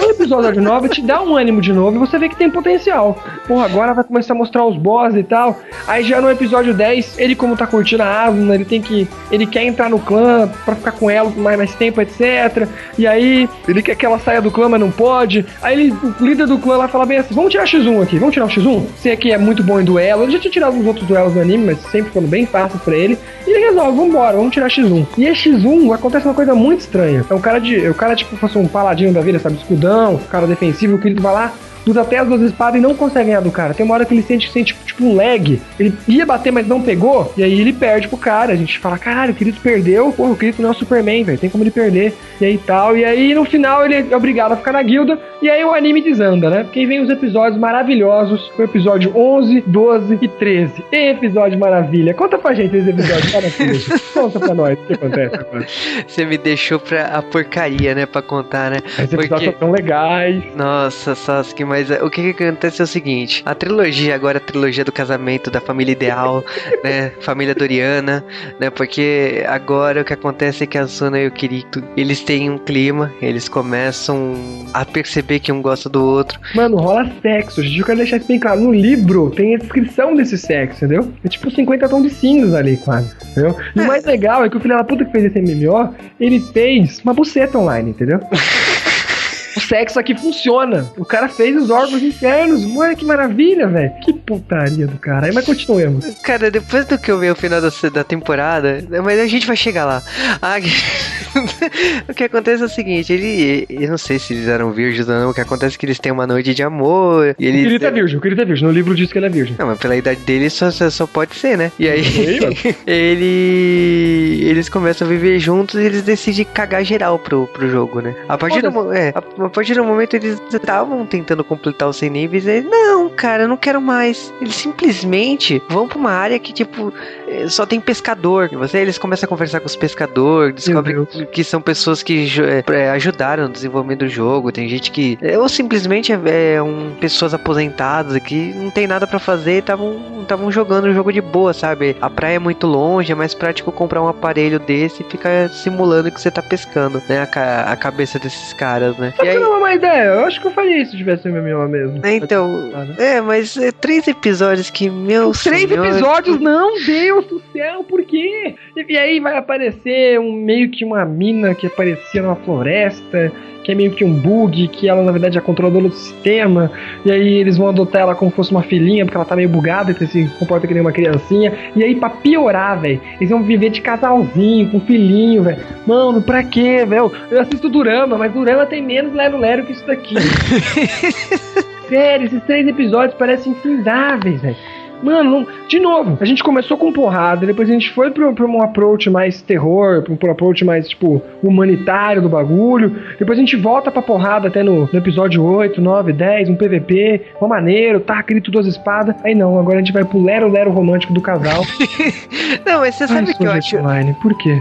Speaker 2: o episódio 9 te dá um ânimo de novo e você vê que tem potencial. Porra, agora vai começar a mostrar os boss e tal. Aí já no episódio 10, ele como tá curtindo a asa, ele tem que. Ele quer entrar no clã pra ficar com ela mais, mais tempo, etc. E aí, ele quer que ela saia do clã, mas não pode. Aí ele, o líder do clã lá fala bem assim: vamos tirar X1 aqui, vamos tirar o X1? Você aqui é muito bom em duelo. Ele já tinha tirado alguns outros duelos no anime, mas sempre foram bem fáceis pra ele. E ele resolve, vambora, vamos tirar X1. E a X1 acontece uma coisa muito estranha. É um cara de. É o cara, tipo, fosse um paladino da vida, sabe? Escudão, cara defensivo, que ele vai lá, usa até as duas espadas e não consegue ganhar do cara. Tem uma hora que ele sente, sente tipo, um lag. Ele ia bater, mas não pegou. E aí ele perde pro cara. A gente fala, caralho, o Kirito perdeu. Pô, o Kirito não é o Superman, velho. Tem como ele perder. E aí tal. E aí no final ele é obrigado a ficar na guilda. E aí o anime desanda, né? Porque aí vem os episódios maravilhosos. O episódio 11, 12 e 13. Episódio maravilha. Conta pra gente esse episódio. Conta pra nós o que acontece agora.
Speaker 1: Você me deixou pra a porcaria, né? Pra contar, né?
Speaker 2: Esses episódios Porque... são tão legais.
Speaker 1: Nossa, Sasuke, mas mas é, o que, que acontece é o seguinte: a trilogia, agora a trilogia do casamento, da família ideal, né? Família Doriana, né? Porque agora o que acontece é que a Suna e o Kirito, eles têm um clima, eles começam a perceber que um gosta do outro.
Speaker 2: Mano, rola sexo. Gente, eu quero deixar isso bem claro. No livro tem a descrição desse sexo, entendeu? É tipo 50 tons de cinzas ali, quase. Entendeu? E o mais legal é que o filho da puta que fez esse MMO, ele fez uma buceta online, entendeu? sexo aqui funciona. O cara fez os órgãos internos. Mano, que maravilha, velho. Que putaria do cara. Aí, mas continuemos.
Speaker 1: Cara, depois do que eu vi o final da, da temporada, mas a gente vai chegar lá. Ah, o que acontece é o seguinte, ele. Eu não sei se eles eram virgens ou não. O que acontece é que eles têm uma noite de amor. E ele,
Speaker 2: o querido é virgem, o querido é virgem. No livro diz que ele é virgem.
Speaker 1: Não, mas pela idade dele só, só pode ser, né? E aí. ele. Eles começam a viver juntos e eles decidem cagar geral pro, pro jogo, né? A partir do. É, a, a partir do momento eles estavam tentando completar os 100 níveis, e não, cara, eu não quero mais. Eles simplesmente vão pra uma área que, tipo, só tem pescador. Você, eles começam a conversar com os pescadores, descobrem que são pessoas que é, ajudaram no desenvolvimento do jogo. Tem gente que. Ou simplesmente é, é um, pessoas aposentadas que não tem nada para fazer e estavam jogando o jogo de boa, sabe? A praia é muito longe, é mais prático comprar um aparelho desse e ficar simulando que você tá pescando, né? A, a cabeça desses caras, né?
Speaker 2: E aí, não é uma ideia. Eu acho que eu faria isso se tivesse MMO mesmo.
Speaker 1: É, então, né? é, mas é três episódios que, meu
Speaker 2: Três senhor, episódios? Não, Deus do céu, por quê? E, aí vai aparecer um meio que uma mina que aparecia numa floresta que é meio que um bug, que ela na verdade é a controladora do sistema, e aí eles vão adotar ela como se fosse uma filhinha, porque ela tá meio bugada, então se comporta que nem uma criancinha, e aí pra piorar, velho, eles vão viver de casalzinho, com filhinho, velho. Mano, pra quê, velho? Eu assisto Durama, mas Durama tem menos lero-lero que isso daqui. Sério, esses três episódios parecem infindáveis, velho. Mano, de novo, a gente começou com porrada, depois a gente foi pra, pra um approach mais terror, pra um approach mais, tipo, humanitário do bagulho. Depois a gente volta pra porrada até no, no episódio 8, 9, 10, um PVP, uma maneiro, tá, grito duas espadas. Aí não, agora a gente vai pro Lero Lero romântico do casal.
Speaker 1: não, mas você sabe Ai, que eu acho.
Speaker 2: Online. Por quê?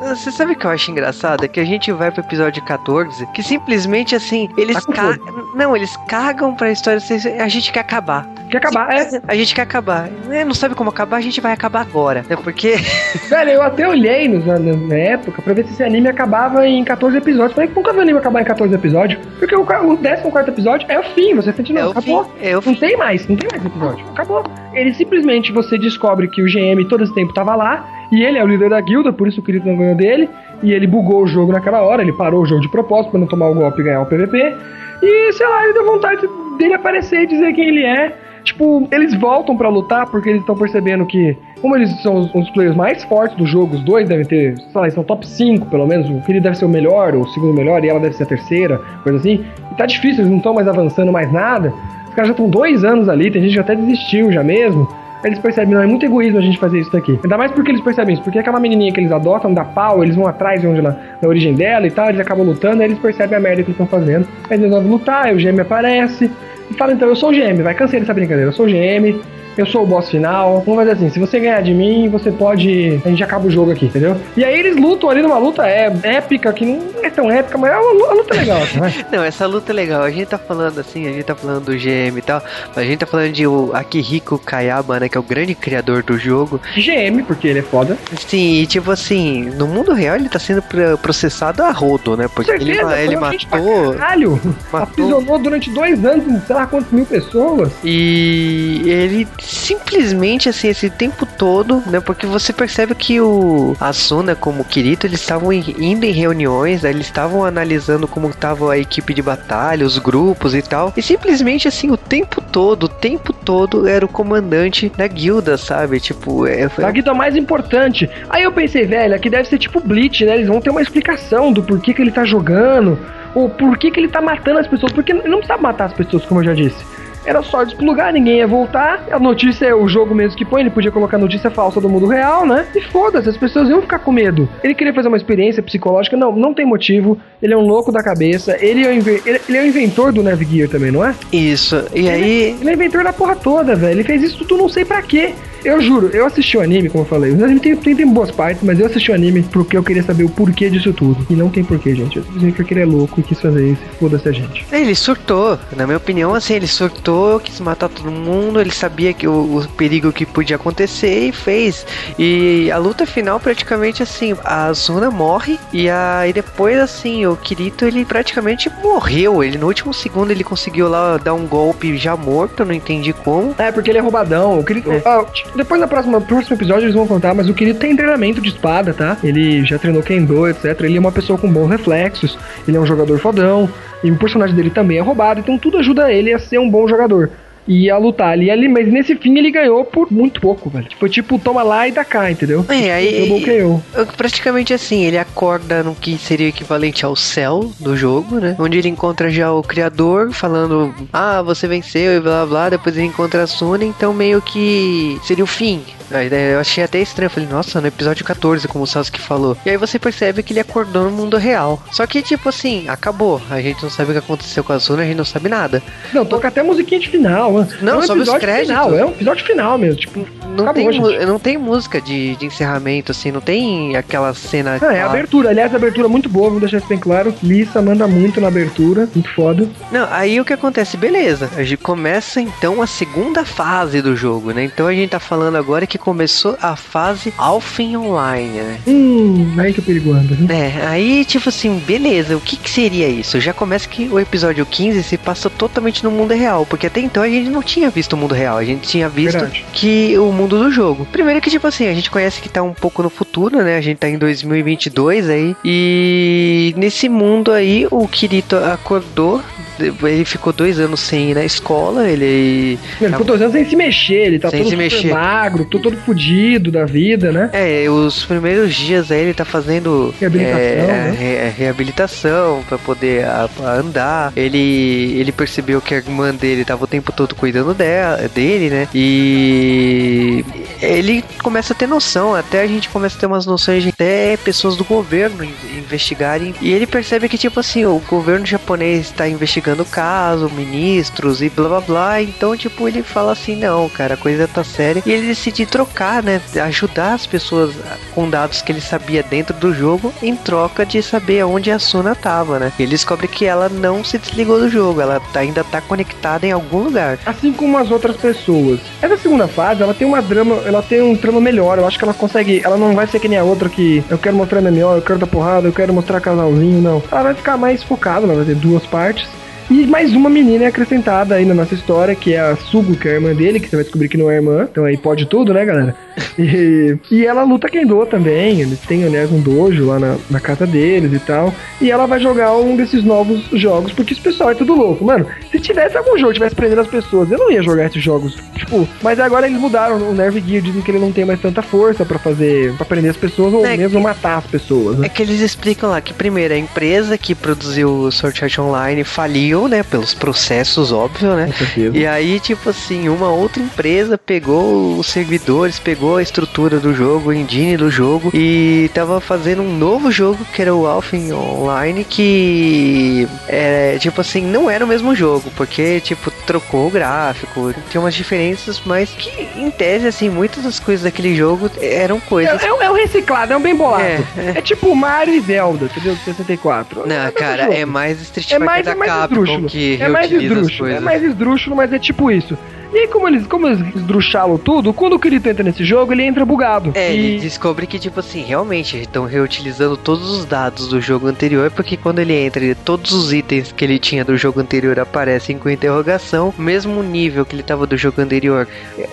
Speaker 1: Você sabe o que eu acho engraçado? É que a gente vai pro episódio 14, que simplesmente assim, eles tá Não, eles cagam pra história, a gente quer acabar.
Speaker 2: Quer acabar, é.
Speaker 1: A gente quer acabar. É, não sabe como acabar, a gente vai acabar agora. É porque.
Speaker 2: Velho, eu até olhei no, na, na, época pra ver se esse anime acabava em 14 episódios. Falei que nunca vi o anime acabar em 14 episódios. Porque o, o 14 episódio é o fim, você sente, não, é acabou. Fim, é o fim. Não tem mais, não tem mais episódio. Acabou. Ele simplesmente você descobre que o GM todo esse tempo tava lá e ele é o líder da guilda, por isso o Kirito não ganhou dele. E ele bugou o jogo naquela hora, ele parou o jogo de propósito para não tomar o golpe e ganhar o PVP. E sei lá, ele deu vontade dele aparecer e dizer quem ele é. Tipo, eles voltam para lutar porque eles estão percebendo que, como eles são os, os, players mais fortes do jogo, os dois devem ter, sei lá, são top 5 pelo menos. O Kirito deve ser o melhor, o segundo melhor, e ela deve ser a terceira, coisa assim. E tá difícil, eles não estão mais avançando mais nada. Os caras já estão dois anos ali, tem gente que até desistiu já mesmo eles percebem, não, é muito egoísmo a gente fazer isso daqui. Ainda mais porque eles percebem isso, porque aquela menininha que eles adotam, dá pau, eles vão atrás de onde na, na origem dela e tal, eles acabam lutando, aí eles percebem a merda que eles estão fazendo. Aí eles resolvem lutar, aí o GM aparece e fala, então, eu sou o GM, vai, cansei dessa brincadeira, eu sou o GM, eu sou o boss final. Vamos fazer assim: se você ganhar de mim, você pode. A gente acaba o jogo aqui, entendeu? E aí eles lutam ali numa luta é, épica, que não é tão épica, mas é uma, luta legal. Assim,
Speaker 1: não, essa luta é legal. A gente tá falando assim, a gente tá falando do GM e tal, mas a gente tá falando de o Akihiko Kayaba, né? Que é o grande criador do jogo.
Speaker 2: GM, porque ele é foda.
Speaker 1: Sim, e tipo assim, no mundo real ele tá sendo processado a rodo, né? Porque certeza, ele, ele matou.
Speaker 2: Caralho! Matou. Aprisionou durante dois anos, sei lá quantas mil pessoas.
Speaker 1: E ele simplesmente assim esse tempo todo, né? Porque você percebe que o Asuna como o Kirito, eles estavam indo em reuniões, né, eles estavam analisando como estava a equipe de batalha, os grupos e tal. E simplesmente assim o tempo todo, o tempo todo era o comandante da guilda, sabe? Tipo, é,
Speaker 2: foi... a guilda mais importante. Aí eu pensei, velho, aqui deve ser tipo Bleach, né? Eles vão ter uma explicação do porquê que ele tá jogando, ou por que, que ele tá matando as pessoas, porque ele não precisa matar as pessoas, como eu já disse era só desplugar, ninguém ia voltar. A notícia é o jogo mesmo que põe, ele podia colocar notícia falsa do mundo real, né? E foda-se, as pessoas iam ficar com medo. Ele queria fazer uma experiência psicológica, não, não tem motivo. Ele é um louco da cabeça. Ele é o, ele, ele é o inventor do Gear também, não é?
Speaker 1: Isso. E
Speaker 2: ele,
Speaker 1: aí.
Speaker 2: Ele é inventor da porra toda, velho. Ele fez isso tudo não sei para quê. Eu juro, eu assisti o anime, como eu falei. O anime tem, tem, tem, boas partes, mas eu assisti o anime porque eu queria saber o porquê disso tudo. E não tem porquê, gente. Eu simplesmente porque ele é louco e quis fazer isso. Foda-se a gente.
Speaker 1: Ele surtou. Na minha opinião, assim, ele surtou, quis matar todo mundo. Ele sabia que o, o perigo que podia acontecer e fez. E a luta final, praticamente assim, a Zuna morre. E aí depois, assim, o Kirito, ele praticamente morreu. Ele no último segundo ele conseguiu lá dar um golpe já morto, não entendi como.
Speaker 2: É, porque ele é roubadão. O Kirito. É. Ah, depois na próxima, próximo episódio eles vão contar, mas o Kirito tem treinamento de espada, tá? Ele já treinou Kendo, etc. Ele é uma pessoa com bons reflexos, ele é um jogador fodão, e o personagem dele também é roubado, então tudo ajuda ele a ser um bom jogador e ia lutar ali, ali, mas nesse fim ele ganhou por muito pouco, velho. Foi tipo, toma lá e dá cá, entendeu?
Speaker 1: É, aí. Eu praticamente assim, ele acorda no que seria equivalente ao céu do jogo, né? Onde ele encontra já o criador falando, ah, você venceu e blá blá. Depois ele encontra a Suna, então meio que seria o fim eu achei até estranho. Eu falei, nossa, no episódio 14, como o Sasuke falou. E aí você percebe que ele acordou no mundo real. Só que, tipo assim, acabou. A gente não sabe o que aconteceu com a Zuna, a gente não sabe nada.
Speaker 2: Não, toca até musiquinha de final, mano.
Speaker 1: Não, é um os créditos.
Speaker 2: Final, é um episódio final mesmo. Tipo,
Speaker 1: não, acabou, tem, não tem música de, de encerramento, assim, não tem aquela cena.
Speaker 2: Ah, é a abertura. Aliás, a abertura é muito boa, vamos deixar isso bem claro. Lissa manda muito na abertura, muito foda.
Speaker 1: Não, aí o que acontece? Beleza, a gente começa então a segunda fase do jogo, né? Então a gente tá falando agora que começou a fase Alphen Online, né?
Speaker 2: Hum, aí que é perigoso.
Speaker 1: É, aí tipo assim, beleza, o que que seria isso? Já começa que o episódio 15 se passa totalmente no mundo real, porque até então a gente não tinha visto o mundo real, a gente tinha visto Verdade. que o mundo do jogo. Primeiro que tipo assim, a gente conhece que tá um pouco no futuro, né? A gente tá em 2022 aí, e nesse mundo aí o Kirito acordou ele ficou dois anos sem ir na escola, ele.
Speaker 2: Ele ficou dois anos sem se mexer, ele tá
Speaker 1: Sem
Speaker 2: todo
Speaker 1: se mexer.
Speaker 2: magro, todo, todo fudido da vida, né?
Speaker 1: É, os primeiros dias aí ele tá fazendo
Speaker 2: Reabilitação,
Speaker 1: é,
Speaker 2: né?
Speaker 1: re- reabilitação pra poder a- a andar. Ele ele percebeu que a irmã dele tava o tempo todo cuidando dela, dele, né? E ele começa a ter noção, até a gente começa a ter umas noções de até pessoas do governo in- investigarem. E ele percebe que tipo assim, o governo japonês tá investigando o caso, ministros e blá blá blá. Então, tipo, ele fala assim, não, cara, a coisa tá séria. E ele decide trocar, né? Ajudar as pessoas com dados que ele sabia dentro do jogo em troca de saber aonde a Suna tava, né? Ele descobre que ela não se desligou do jogo, ela tá- ainda tá conectada em algum lugar.
Speaker 2: Assim como as outras pessoas. Essa segunda fase, ela tem uma drama, ela tem um trama melhor. Eu acho que ela consegue, ela não vai ser que nem a outra que eu quero mostrar MMO, eu quero dar porrada, eu quero mostrar casalzinho, não. Ela vai ficar mais focada, ela vai ter duas partes. E mais uma menina é acrescentada aí na nossa história, que é a Sugo, que é a irmã dele, que você vai descobrir que não é irmã. Então aí pode tudo, né, galera? E, e ela luta Kendo também. Eles têm, aliás, um dojo lá na, na casa deles e tal. E ela vai jogar um desses novos jogos, porque esse pessoal é tudo louco. Mano, se tivesse algum jogo que tivesse prendendo as pessoas, eu não ia jogar esses jogos. Tipo, mas agora eles mudaram o Nerve Gear, dizem que ele não tem mais tanta força pra fazer, pra prender as pessoas ou
Speaker 1: É
Speaker 2: mesmo
Speaker 1: que-
Speaker 2: matar as pessoas, né?
Speaker 1: É que eles explicam lá que primeiro a empresa que produziu o Sword Art Online faliu, né? Pelos processos, óbvio, né? E aí, tipo assim, uma outra empresa pegou os servidores, pegou estrutura do jogo, o engine do jogo e tava fazendo um novo jogo que era o Alphen Online que é, tipo assim, não era o mesmo jogo, porque tipo trocou o gráfico, tinha umas diferenças, mas que em tese assim, muitas das coisas daquele jogo eram coisas
Speaker 2: É, é, um- é um reciclado, é um bem bolado.
Speaker 1: É,
Speaker 2: É, tipo Mario e Zelda, entendeu? 64.
Speaker 1: Não,
Speaker 2: É o
Speaker 1: cara, é mais Street
Speaker 2: É
Speaker 1: Fighter
Speaker 2: mais,
Speaker 1: da
Speaker 2: é mais
Speaker 1: Capcom
Speaker 2: esdrúxulo.
Speaker 1: que
Speaker 2: É mais esdrúxulo. É mais esdrúxulo, mas é tipo isso. E aí, como eles, como eles esdruxalam tudo, quando o Kirito entra nesse jogo, ele entra bugado.
Speaker 1: É,
Speaker 2: e...
Speaker 1: ele descobre que, tipo assim, realmente estão reutilizando todos os dados do jogo anterior, porque quando ele entra, todos os itens que ele tinha do jogo anterior aparecem com interrogação, mesmo nível que ele tava do jogo anterior,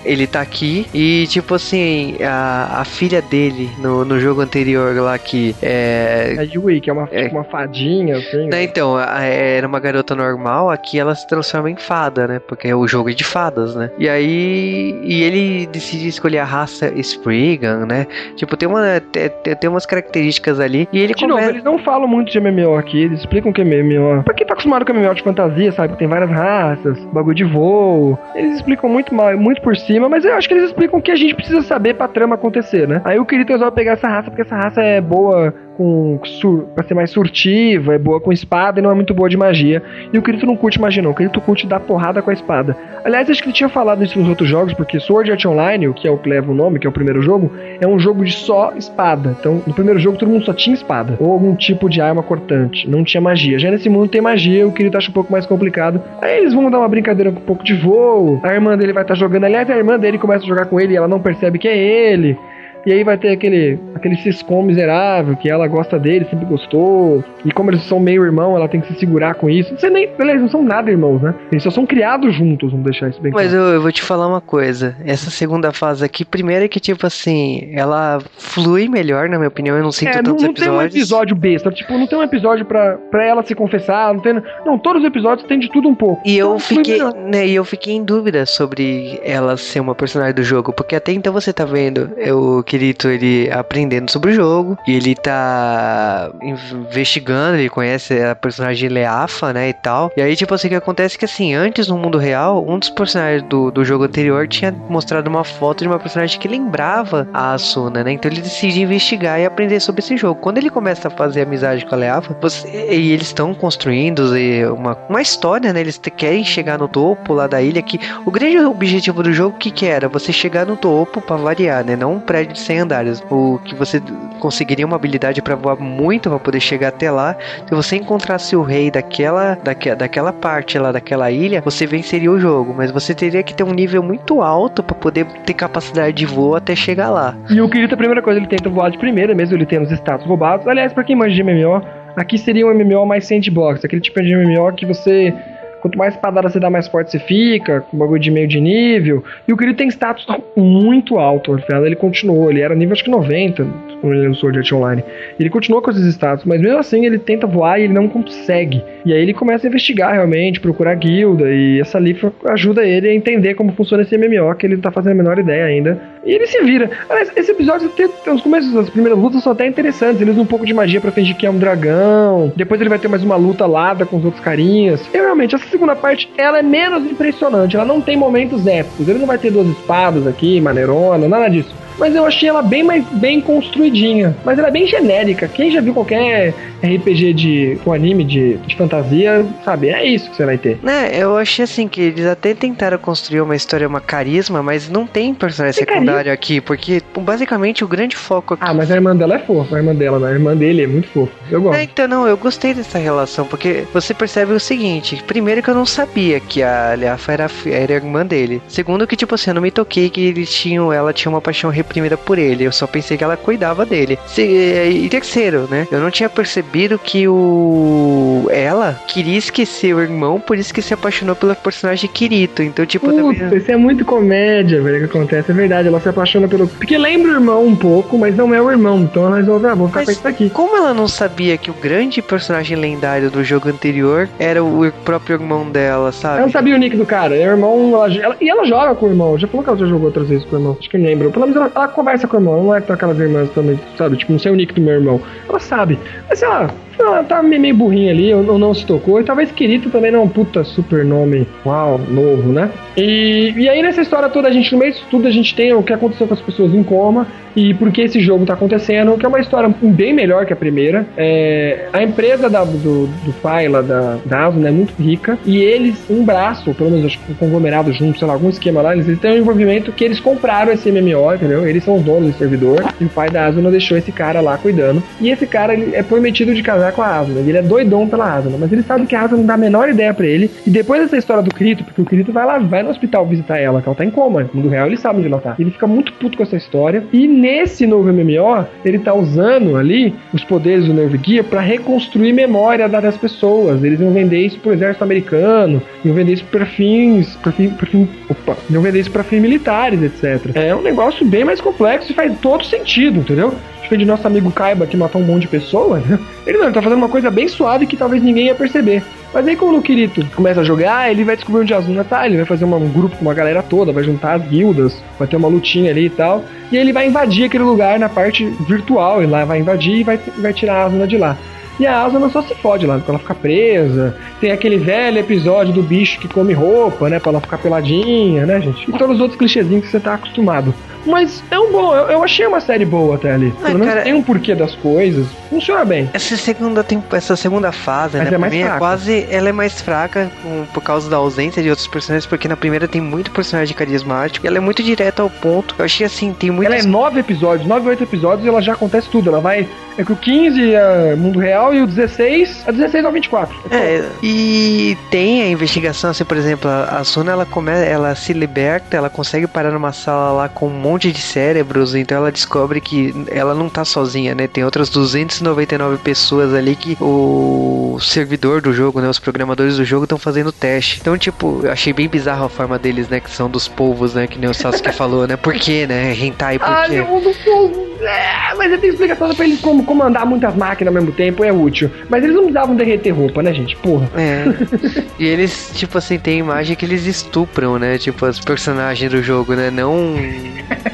Speaker 1: ele tá aqui, e tipo assim, a, a filha dele no, no jogo anterior lá que é.
Speaker 2: A Yui, que é uma,
Speaker 1: É.
Speaker 2: uma fadinha, assim.
Speaker 1: Né, então, a- era uma garota normal, aqui ela se transforma em fada, né? Porque o jogo é de fadas, né? E aí. E ele decide escolher a raça Spriggan, né? Tipo, tem, uma, tem, tem umas características ali. E ele
Speaker 2: De novo,
Speaker 1: começa.
Speaker 2: eles não falam muito de MMO aqui, eles explicam que é MMO. Pra quem tá acostumado com MMO de fantasia, sabe? Que tem várias raças, bagulho de voo. Eles explicam muito mal, muito por cima, mas eu acho que eles explicam o que a gente precisa saber pra trama acontecer, né? Aí o Kirito resolve pegar essa raça porque essa raça é boa com sur pra ser mais surtiva, é boa com espada e não é muito boa de magia. E o Kirito não curte magia, não. O Kirito curte dar porrada com a espada. Aliás, acho que ele tinha falado isso nos outros jogos, porque Sword Art Online, o que é o que leva o nome, que é o primeiro jogo, é um jogo de só espada. Então, no primeiro jogo, todo mundo só tinha espada. Ou algum tipo de arma cortante. Não tinha magia. Já nesse mundo tem magia, o Kirito acha um pouco mais complicado. Aí eles vão dar uma brincadeira com um pouco de voo. A irmã dele vai estar jogando. Aliás, a irmã dele começa a jogar com ele e ela não percebe que é ele. E aí vai ter aquele, aquele ciscom miserável, que ela gosta dele, sempre gostou. E como eles são meio irmão, ela tem que se segurar com isso. Não sei nem, eles não são nada irmãos, né? Eles só são criados juntos, vamos deixar isso bem
Speaker 1: Mas
Speaker 2: claro.
Speaker 1: eu, eu vou te falar uma coisa. Essa segunda fase aqui, primeiro é que, tipo assim, ela flui melhor, na minha opinião. Eu não sinto
Speaker 2: É, não,
Speaker 1: tantos
Speaker 2: não tem um
Speaker 1: episódios.
Speaker 2: episódio besta, tipo, não tem um episódio pra, pra ela se confessar, não tem. Não, todos os episódios tem de tudo um pouco.
Speaker 1: E eu
Speaker 2: Então, flui
Speaker 1: fiquei, né, e eu fiquei em dúvida sobre ela ser uma personagem do jogo, porque até então você tá vendo o Kirito ele aprendendo sobre o jogo, e ele tá investigando, ele conhece a personagem Leafa, né, e tal. E aí tipo assim, o que acontece é que assim, antes no mundo real, um dos personagens do, do jogo anterior tinha mostrado uma foto de uma personagem que lembrava a Asuna, né? Então ele decide investigar e aprender sobre esse jogo. Quando ele começa a fazer amizade com a Leafa, você, e eles estão construindo uma, uma história, né? Eles querem chegar no topo lá da ilha. Que o grande objetivo do jogo, que, que era? Você chegar no topo pra variar, né? Não um prédio 100 andares. O que você conseguiria uma habilidade pra voar muito pra poder chegar até lá. Se você encontrasse o rei daquela, daque, daquela parte lá daquela ilha, você venceria o jogo. Mas você teria que ter um nível muito alto pra poder ter capacidade de voo até chegar lá.
Speaker 2: E o Kirito, a primeira coisa, ele tenta voar de primeira, mesmo ele tendo os status roubados. Aliás, pra quem manja de MMO, aqui seria um MMO mais sandbox, aquele tipo de MMO que você quanto mais espadada você dá, mais forte você fica, com bagulho de meio de nível. E o Kirito tem status muito alto, afinal ele continuou, ele era nível acho que 90 quando ele lançou o Art Online. Ele continua com esses status, mas mesmo assim ele tenta voar e ele não consegue. E aí ele começa a investigar realmente, procurar guilda, e essa lifa ajuda ele a entender como funciona esse MMO, que ele não tá fazendo a menor ideia ainda. E ele se vira. Aliás, esse episódio tem, tem os começos das primeiras lutas são até interessantes. Ele usa um pouco de magia para fingir que é um dragão. Depois ele vai ter mais uma luta lada com os outros carinhas. E realmente, essa segunda parte, ela é menos impressionante. Ela não tem momentos épicos. Ele não vai ter duas espadas aqui, maneirona, nada disso mas eu achei ela bem mais bem construidinha. Mas ela é bem genérica. Quem já viu qualquer RPG de com anime de, de fantasia, sabe, é isso que você vai ter.
Speaker 1: Né, eu achei assim que eles até tentaram construir uma história, uma carisma, mas não tem personagem tem secundário carisma. aqui, porque basicamente o grande foco aqui.
Speaker 2: Ah, mas a irmã dela é fofa, a irmã dela, a irmã dele é muito fofa. Eu gosto. É,
Speaker 1: então não, eu gostei dessa relação, porque você percebe o seguinte: primeiro que eu não sabia que a Liafa era, era a irmã dele. Segundo que, tipo assim, eu não me toquei que eles tinham, ela tinha uma paixão reprimida por ele. Eu só pensei que ela cuidava dele. E terceiro, né? Eu não tinha percebido que o ela queria esquecer o irmão, por isso que se apaixonou pelo personagem Kirito. Então, tipo,
Speaker 2: Puta, também... isso é muito comédia, velho, que acontece. É verdade, ela se apaixona pelo. Porque lembra o irmão um pouco, mas não é o irmão. Então ela resolve, ah, vou ficar mas com isso aqui.
Speaker 1: Como ela não sabia que o grande personagem lendário do jogo anterior era o próprio irmão dela, sabe?
Speaker 2: Ela não sabia o nick do cara. É o irmão. Ela, e ela joga com o irmão. Já falou que ela já jogou outras vezes com o irmão. Acho que não lembro. Pelo menos ela, ela conversa com o irmão, não é com aquelas irmãs também, sabe? Tipo, não sei o nick do meu irmão. Ela sabe. Mas sei lá, ela tá meio burrinha ali, ou não se tocou. E talvez Kirito também não é um puta super nome, uau, novo, né? E, e aí nessa história toda, a gente, no meio disso tudo, a gente tem o que aconteceu com as pessoas em coma e por que esse jogo tá acontecendo, que é uma história bem melhor que a primeira. É, a empresa da, do, do pai lá da, da Asuna é muito rica e eles, um braço, pelo menos acho que um conglomerado junto, sei lá, algum esquema lá, eles, eles têm um envolvimento que eles compraram esse MMO, entendeu? Eles são os donos do servidor e o pai da Asuna deixou esse cara lá cuidando. E esse cara ele é prometido de casar com a Asuna. Ele é doidão pela Asuna, mas ele sabe que a Asuna não dá a menor ideia para ele. E depois dessa história do Krito, porque o Krito vai lá, vai no hospital visitar ela, que ela tá em coma. No mundo real ele sabe onde ela tá. Ele fica muito puto com essa história. E nesse novo MMO, ele tá usando ali os poderes do Nerve Gear para reconstruir memória das pessoas. Eles vão vender isso pro exército americano, iam vender isso para fins, pra fim, pra fim, opa, iam vender isso para fins militares, etc. É um negócio bem mais complexo e faz todo sentido, entendeu? De nosso amigo Kaiba que matou um monte de pessoas, né? ele não, ele tá fazendo uma coisa bem suave que talvez ninguém ia perceber. Mas aí quando o Kirito começa a jogar, ele vai descobrir onde a Azuna tá, ele vai fazer uma, um grupo com uma galera toda, vai juntar as guildas, vai ter uma lutinha ali e tal, e ele vai invadir aquele lugar na parte virtual, ele lá vai invadir e vai, vai tirar a Azuna de lá. E a Asuna só se fode lá, ela fica presa. Tem aquele velho episódio do bicho que come roupa, né? Pra ela ficar peladinha, né, gente? E todos os outros clichêzinhos que você tá acostumado. Mas é um bom, eu, eu achei uma série boa até ali. Pelo menos cara, tem um porquê das coisas. Funciona bem.
Speaker 1: Essa segunda, essa segunda fase, Mas né? É mais mim, é quase. Ela é mais fraca com, por causa da ausência de outros personagens, porque na primeira tem muito personagem carismático. Ela é muito direta ao ponto. Eu achei assim, tem muito.
Speaker 2: Ela é nove episódios, nove, oito episódios e ela já acontece tudo. Ela vai. É que o 15 é mundo real e o 16 é 16 ao 24.
Speaker 1: É, é e tem a investigação, assim, por exemplo, a Suna ela, come, ela se liberta, ela consegue parar numa sala lá com um monte de cérebros, então ela descobre que ela não tá sozinha, né? Tem outras 299 pessoas ali que o servidor do jogo, né? Os programadores do jogo estão fazendo teste. Então, tipo, eu achei bem bizarro a forma deles, né? Que são dos povos, né? Que nem o Sasuke falou, né? Por quê, né? Hentai, por quê? Ah,
Speaker 2: do povo. É, mas eu tenho explicação pra eles como comandar muitas máquinas ao mesmo tempo, é útil. Mas eles não precisavam derreter roupa, né, gente? Porra.
Speaker 1: É. e eles, tipo assim, tem imagem que eles estupram, né? Tipo, os personagens do jogo, né? Não.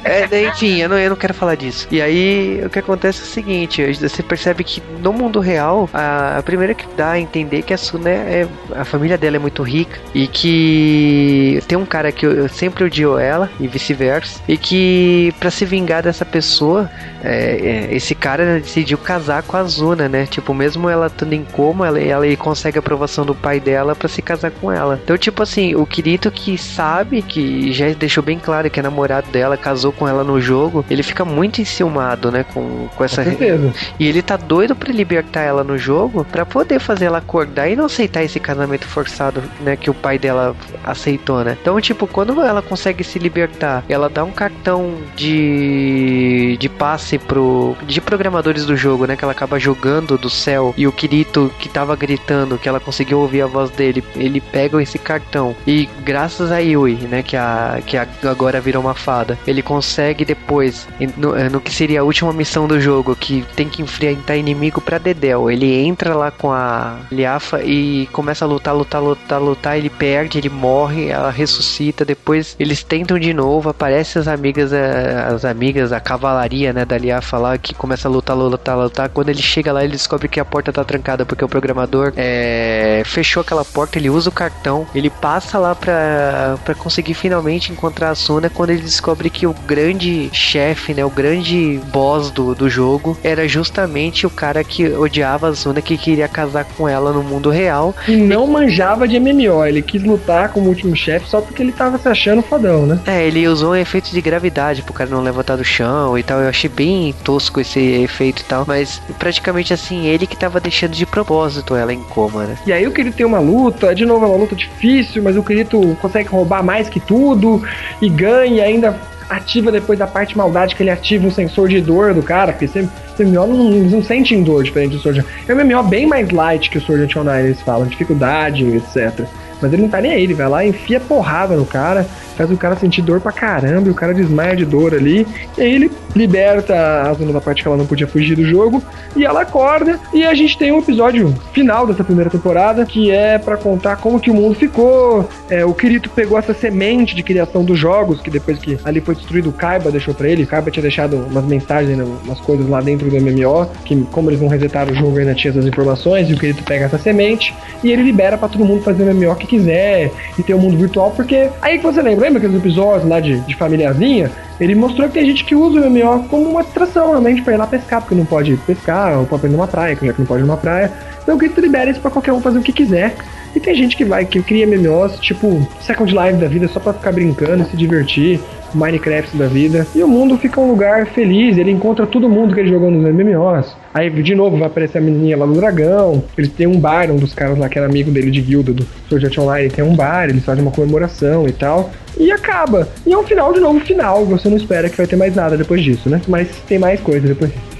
Speaker 1: É, enfim, eu não, eu não quero falar disso. E aí, o que acontece é o seguinte: você percebe que no mundo real, a, a primeira que dá a entender que a Suna é. A família dela é muito rica e que tem um cara que sempre odiou ela e vice-versa. E que, para se vingar dessa pessoa, é, é, esse cara decidiu casar com a Zuna, né? Tipo, mesmo ela estando em coma, ela, ela consegue a aprovação do pai dela para se casar com ela. Então, tipo assim, o Kirito que sabe, que já deixou bem claro que é namorado dela, casou com ela no jogo, ele fica muito enciumado, né? Com, com essa.
Speaker 2: Com certeza.
Speaker 1: E ele tá doido pra libertar ela no jogo pra poder fazer ela acordar e não aceitar esse casamento forçado, né? Que o pai dela aceitou, né? Então, tipo, quando ela consegue se libertar, ela dá um cartão de, de passe pro. de programadores do jogo, né? Que ela acaba jogando do céu e o Kirito que tava gritando, que ela conseguiu ouvir a voz dele, ele pega esse cartão e graças a Yui, né? Que, a, que a, agora virou uma fada, ele consegue depois, no, no que seria a última missão do jogo, que tem que enfrentar inimigo pra Dedel. Ele entra lá com a Liafa e começa a lutar, lutar, lutar, lutar. Ele perde, ele morre, ela ressuscita. Depois eles tentam de novo, aparecem as amigas, eh, as amigas, a cavalaria, né, da Liafa lá, que começa a lutar, lutar, lutar. Quando ele chega lá, ele descobre que a porta tá trancada, porque o programador é, fechou aquela porta, ele usa o cartão, ele passa lá pra, pra conseguir finalmente encontrar a Suna quando ele descobre que o grande chefe, né, o grande boss do, do jogo era justamente o cara que odiava a Suna, que queria casar com ela no mundo real.
Speaker 2: E não e... manjava de MMO, ele quis lutar como último chefe só porque ele tava se achando fodão, né?
Speaker 1: É, ele usou um efeito de gravidade pro cara não levantar do chão e tal. Eu achei bem tosco esse efeito e tal, mas praticamente assim, ele que tava deixando de propósito ela em coma, né?
Speaker 2: E aí o Kirito tem uma luta, de novo é uma luta difícil, mas o Kirito consegue roubar mais que tudo e ganha ainda ativa depois da parte maldade que ele ativa o sensor de dor do cara, porque você, você MMO não, não sente em dor diferente do Sword. É um MMO bem mais light que o Sword Art Online, eles falam, dificuldade, etc. Mas ele não tá nem aí, ele vai lá enfia porrada no cara, faz o cara sentir dor pra caramba, e o cara desmaia de dor ali. E aí ele liberta a zona da parte que ela não podia fugir do jogo, e ela acorda, e a gente tem um episódio final dessa primeira temporada, que é para contar como que o mundo ficou. É, o Kirito pegou essa semente de criação dos jogos, que depois que ali foi destruído, o Kaiba deixou para ele. O Kaiba tinha deixado umas mensagens, né, umas coisas lá dentro do MMO, que como eles não resetaram o jogo, ainda tinha essas informações, e o Kirito pega essa semente, e ele libera para todo mundo fazer o MMO que quiser, e ter o um mundo virtual, porque aí que você lembra, lembra aqueles episódios lá de, de? Ele mostrou que tem gente que usa o MMO como uma distração, realmente, pra ir lá pescar, porque não pode pescar, ou pode ir numa praia, já que não pode ir numa praia. Então que tu libera isso pra qualquer um fazer o que quiser. E tem gente que vai, que cria MMOs, tipo Second Life da vida, só pra ficar brincando, se divertir, Minecraft da vida. E o mundo fica um lugar feliz, ele encontra todo mundo que ele jogou nos MMOs. Aí de novo vai aparecer a menininha lá no dragão. Eles têm um bar, um dos caras lá que era amigo dele de guilda do Sword Online, tem um bar, eles fazem uma comemoração e tal. E acaba. E é um final de novo final, você não espera que vai ter mais nada depois disso, né? Mas tem mais coisa depois disso.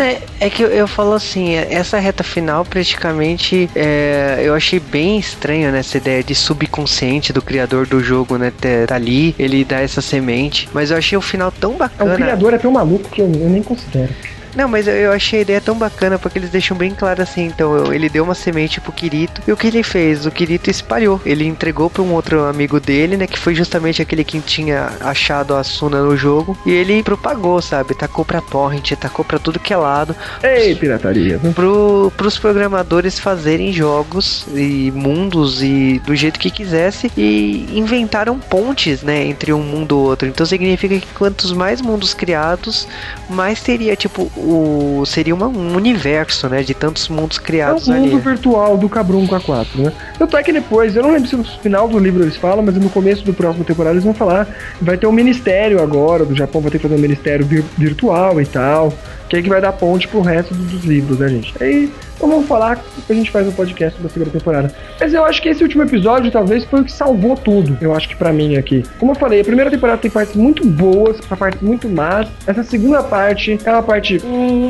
Speaker 1: É, é, que eu, eu, falo assim, essa reta final praticamente é, eu achei bem estranho né, essa ideia de subconsciente do criador do jogo, né? Tá ali, ele dá essa semente. Mas eu achei o final tão bacana.
Speaker 2: É, o criador é tão maluco que eu, eu nem considero.
Speaker 1: Não, mas eu achei a ideia tão bacana porque eles deixam bem claro assim. Então, ele deu uma semente pro Kirito e o que ele fez? O Kirito espalhou. Ele entregou para um outro amigo dele, né? Que foi justamente aquele que tinha achado a Suna no jogo. E ele propagou, sabe? Tacou pra torrent, tacou pra tudo que é lado.
Speaker 2: Ei, pirataria.
Speaker 1: Pro, pros programadores fazerem jogos e mundos e do jeito que quisesse. E inventaram pontes, né? Entre um mundo e outro. Então significa que quantos mais mundos criados, mais teria, tipo, o seria uma, um universo, né, de tantos mundos criados
Speaker 2: ali. É
Speaker 1: um mundo
Speaker 2: ali. virtual do Cabrum com a 4, né? Tanto é que depois, eu não lembro se no final do livro eles falam, mas no começo do próximo temporada eles vão falar, vai ter um ministério agora do Japão, vai ter que fazer um ministério vir virtual e tal, que é que vai dar ponte pro resto dos livros, né, gente? Aí então vamos falar que a gente faz um podcast da segunda temporada. Mas eu acho que esse último episódio talvez foi o que salvou tudo. Eu acho que para mim aqui. Como eu falei, a primeira temporada tem partes muito boas, a partes muito más. Essa segunda parte é uma parte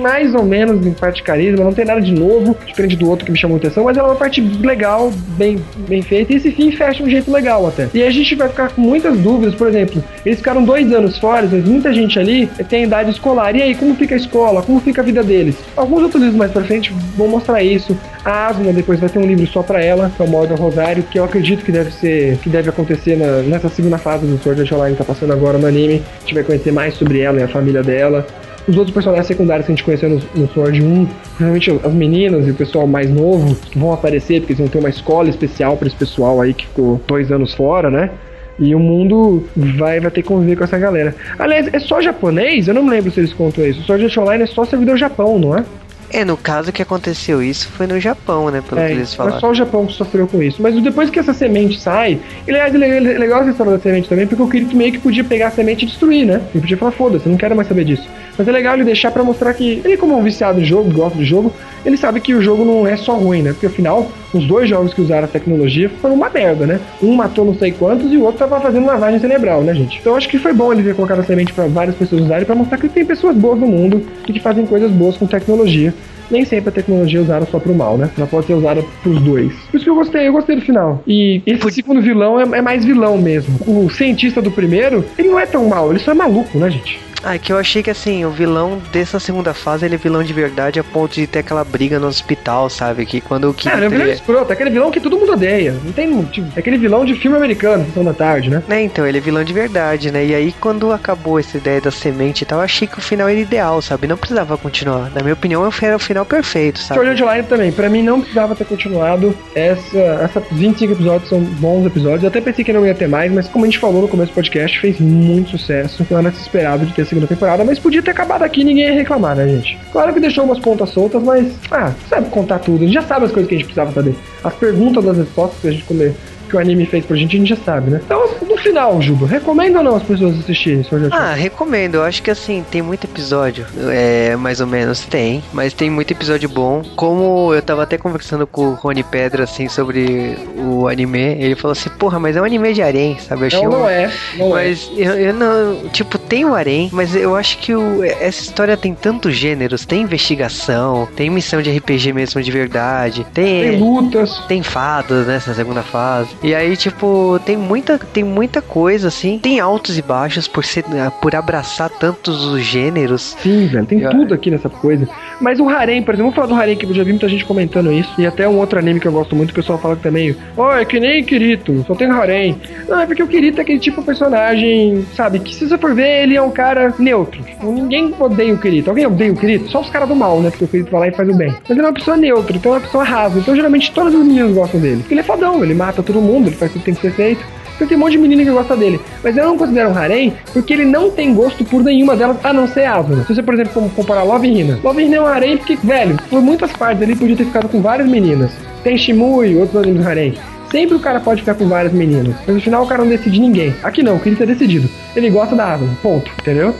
Speaker 2: mais ou menos em parte carisma, não tem nada de novo, diferente do outro que me chamou atenção, mas ela é uma parte legal, bem, bem feita. E esse fim fecha de um jeito legal até. E a gente vai ficar com muitas dúvidas, por exemplo, eles ficaram dois anos fora, mas muita gente ali tem idade escolar. E aí, como fica a escola? Como fica a vida deles? Alguns outros livros mais pra frente vão mostrar isso. A Asuna depois vai ter um livro só para ela, que é o Modo Rosário, que eu acredito que deve ser, que deve acontecer na, nessa segunda fase do Sword Art Online que tá passando agora no anime. A gente vai conhecer mais sobre ela e a família dela. Os outros personagens secundários que a gente conheceu no, no Sword 1, principalmente as meninas e o pessoal mais novo, vão aparecer, porque eles vão ter uma escola especial para esse pessoal aí que ficou dois anos fora, né? E o mundo vai, vai ter que conviver com essa galera. Aliás, é só japonês? Eu não me lembro se eles contam isso. O Sword Online é só servidor Japão, não é?
Speaker 1: É, no caso que aconteceu isso foi no Japão, né? Pelo
Speaker 2: é,
Speaker 1: que eles falaram.
Speaker 2: é só o Japão que sofreu com isso. Mas depois que essa semente sai. E aliás, é legal- é legal essa história da semente também, porque o Kirito meio que podia pegar a semente e destruir, né? Ele podia falar, foda-se, não quero mais saber disso. Mas é legal ele deixar pra mostrar que ele, como um viciado em jogo, gosta de jogo, ele sabe que o jogo não é só ruim, né? Porque afinal, os dois jogos que usaram a tecnologia foram uma merda, né? Um matou não sei quantos e o outro tava fazendo lavagem cerebral, né, gente? Então acho que foi bom ele ter colocado a semente pra várias pessoas usarem pra mostrar que tem pessoas boas no mundo e que fazem coisas boas com tecnologia. Nem sempre a tecnologia é usada só pro mal, né? Ela pode ser usada pros dois. Por isso que eu gostei, eu gostei do final. E esse segundo vilão é, é mais vilão mesmo. O cientista do primeiro, ele não é tão mal, ele só é maluco, né, gente?
Speaker 1: Ah, é que eu achei que assim, o vilão dessa segunda fase, ele é vilão de verdade a ponto de ter aquela briga no hospital, sabe? Que quando o
Speaker 2: Cara, é um vilão
Speaker 1: Kirito...
Speaker 2: escroto, é aquele vilão que todo mundo odeia. Não tem motivo. É aquele vilão de filme americano, sessão da tarde, né?
Speaker 1: Né, então, ele é vilão de verdade, né? E aí, quando acabou essa ideia da semente e tal, eu achei que o final era ideal, sabe? Não precisava continuar. Na minha opinião, era o final perfeito, sabe?
Speaker 2: Sword Art Online também, pra mim não precisava ter continuado. Essa, essa 25 episódios são bons episódios. Eu até pensei que não ia ter mais, mas como a gente falou no começo do podcast, fez muito sucesso. Então era esperado de ter a segunda temporada, mas podia ter acabado aqui e ninguém ia reclamar, né, gente? Claro que deixou umas pontas soltas, mas, ah, sabe contar tudo. A gente já sabe as coisas que a gente precisava saber. As perguntas das respostas que a gente comer. Que o anime fez pra gente, a gente já sabe, né? Então, no final, Juba, recomenda ou não as pessoas assistirem Sword Art?
Speaker 1: Ah, recomendo. Eu acho que assim, tem muito episódio. É, mais ou menos tem. Mas tem muito episódio bom. Como eu tava até conversando com o Rony Pedra, assim, sobre o anime. Ele falou assim, porra, mas é um anime de harém, sabe? Eu achei
Speaker 2: Não,
Speaker 1: um-
Speaker 2: não é. Não é.
Speaker 1: Mas eu, eu não. Tipo, tem o harém, mas eu acho que o- essa história tem tantos gêneros. Tem investigação, tem missão de RPG mesmo de verdade.
Speaker 2: Tem
Speaker 1: Tem.
Speaker 2: lutas.
Speaker 1: Tem fadas nessa segunda fase. E aí, tipo, tem muita, tem muita coisa, assim. Tem altos e baixos por ser, por abraçar tantos os gêneros.
Speaker 2: Sim, velho, tem
Speaker 1: Eu-
Speaker 2: tudo aqui nessa coisa. Mas o Harem, por exemplo, vamos falar do Harem, que eu já vi muita gente comentando isso. E até um outro anime que eu gosto muito, o pessoal fala que também, ó, é que nem Kirito, só tem Harem. Não, é porque o Kirito é aquele tipo de personagem, sabe, que se você for ver, ele é um cara neutro. Ninguém odeia o Kirito. Alguém odeia o Kirito? Só os caras do mal, né? Porque o Kirito vai lá e faz o bem. Mas ele é uma pessoa neutra, então é uma pessoa rasa. Então geralmente todas as meninas gostam dele. Porque ele é fodão, ele mata todo mundo, ele faz tudo que tem que ser feito. Então tem um monte de menina que gosta dele. Mas eu não considero um harém porque ele não tem gosto por nenhuma delas, a não ser Asuna. Se você, por exemplo, comparar Love e Hina. Love e Hina é um harém porque, velho, por muitas partes ele podia ter ficado com várias meninas. Tem Shimui, outros animes harém. Sempre o cara pode ficar com várias meninas. Mas no final o cara não decide ninguém. Aqui não, o Kirito é decidido. Ele gosta da Asuna, ponto, entendeu?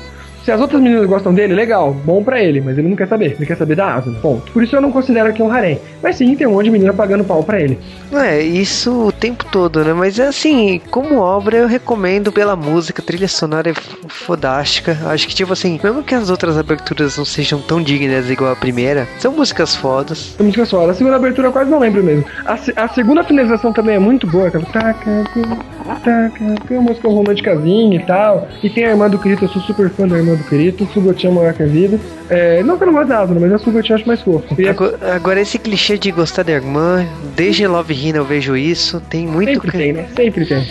Speaker 2: Se as outras meninas gostam dele, legal, bom pra ele, mas ele não quer saber. Ele quer saber da Asuna, ponto. Por isso eu não considero aqui um harém. Mas sim, tem um monte de menina pagando pau pra ele.
Speaker 1: É, isso o tempo todo, né? Mas assim, como obra, eu recomendo pela música, a trilha sonora é fodástica. Acho que, tipo assim, mesmo que as outras aberturas não sejam tão dignas igual a primeira, são músicas fodas.
Speaker 2: A música só. A segunda abertura eu quase não lembro mesmo. A, se- a segunda finalização também é muito boa, aquela. Taca, taca, tem uma música românticazinha e tal. E tem a irmã do Kirito, eu sou super fã da irmã do Kirito. Sugochan maior que a vida. É, não que eu não gosto da Asuna, mas a Sugochan eu acho mais fofa. E é
Speaker 1: Agora, agora, esse clichê de gostar da irmã, desde Love Hina eu vejo isso, tem muito.
Speaker 2: sempre tem, né? Sempre tem.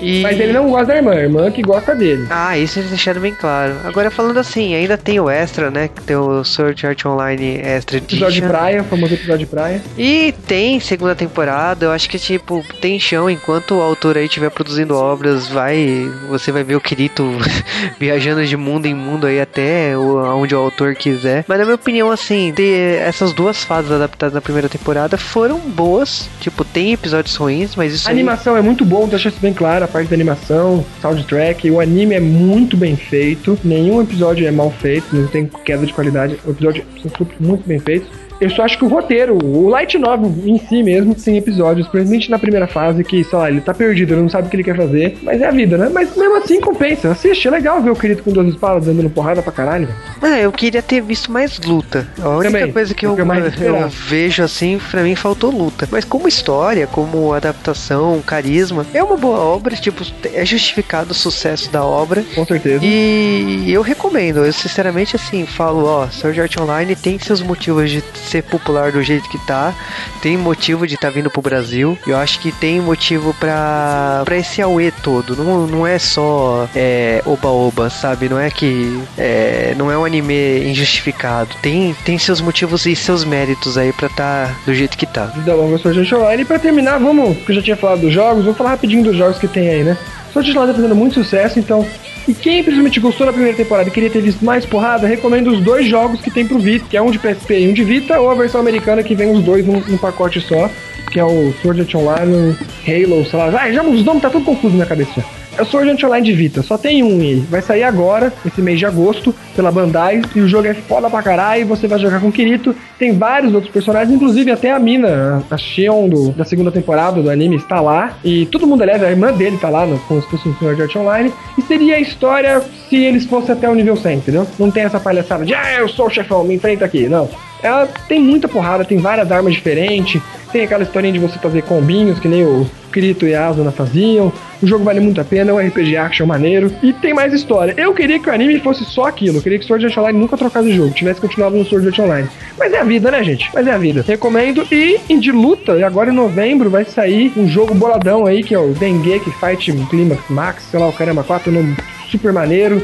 Speaker 1: E...
Speaker 2: Mas ele não gosta da irmã, a irmã que gosta dele.
Speaker 1: Ah, isso eles deixaram bem claro. Agora falando assim, ainda tem o extra, né? Que tem o Sword Art Online Extra
Speaker 2: Episódio de
Speaker 1: Edition.
Speaker 2: praia, o famoso episódio de praia.
Speaker 1: E tem segunda temporada, eu acho que tipo, tem chão enquanto o autor aí estiver produzindo obras, vai, você vai ver o Kirito viajando de mundo em mundo aí até onde o autor quiser. Mas na minha opinião, assim, ter essas duas fases adaptadas na primeira temporada foram boas. Tipo, tem episódios ruins, mas isso
Speaker 2: A
Speaker 1: aí-
Speaker 2: animação é muito bom, deixa isso bem claro, a parte da animação, soundtrack, o anime é muito bem feito, nenhum episódio é mal feito, não tem queda de qualidade, o episódio são super- muito bem feitos. Eu só acho que o roteiro, o light novel em si mesmo, tem episódios, principalmente na primeira fase, que, sei lá, ele tá perdido, ele não sabe o que ele quer fazer, mas é a vida, né? Mas mesmo assim compensa, assiste, é legal ver o querido com duas espadas dando porrada pra caralho. velho.
Speaker 1: Ah, eu queria ter visto mais luta. A única
Speaker 2: Também,
Speaker 1: coisa que
Speaker 2: é
Speaker 1: eu,
Speaker 2: eu
Speaker 1: eu vejo assim, pra mim faltou luta. Mas como história, como adaptação, carisma, é uma boa obra, tipo, é justificado o sucesso da obra.
Speaker 2: Com certeza.
Speaker 1: E eu recomendo, eu sinceramente assim, falo, ó, Sword Art Online tem seus motivos de ser popular do jeito que tá, tem motivo de estar tá vindo pro Brasil, eu acho que tem motivo pra, pra esse auê todo, não, não é só é, oba-oba, sabe, não é que é, não é um anime injustificado, tem, tem seus motivos e seus méritos aí pra tá do jeito que tá.
Speaker 2: Vida longa Art Online. E pra terminar, vamos, porque eu já tinha falado dos jogos, vou falar rapidinho dos jogos que tem aí, né? Sword Online tá fazendo muito sucesso, então E quem principalmente gostou da primeira temporada e queria ter visto mais porrada, recomendo os dois jogos que tem pro Vita, que é um de PSP e um de Vita, ou a versão americana que vem os dois num, num pacote só, que é o Sword Art Online, Halo, sei lá. Ah, já os nomes tá tudo confuso na cabeça. É o Sword Art Online de Vita, só tem um e vai sair agora, esse mês de agosto, pela Bandai, e o jogo é foda pra caralho, você vai jogar com o Kirito, tem vários outros personagens, inclusive até a mina, a Shion do, da segunda temporada do anime está lá, e todo mundo, aliás, a irmã dele tá lá, no, se fosse um Sword Art Online, e seria a história se eles fossem até o nível 100, entendeu? Não tem essa palhaçada de, ah, eu sou o chefão, me enfrenta aqui, não. Ela tem muita porrada, tem várias armas diferentes, tem aquela historinha de você fazer combinhos, que nem o Kirito e a Asuna faziam. O jogo vale muito a pena, é um RPG action maneiro. E tem mais história. Eu queria que o anime fosse só aquilo. Eu queria que Sword Art Online nunca trocasse o jogo, tivesse continuado no Sword Art Online. Mas é a vida, né, gente? Mas é a vida. Recomendo. E em de luta, e agora em novembro vai sair um jogo boladão aí, que é o Dengeki Fight Climax Max, sei lá, o caramba, 4 nome super maneiro.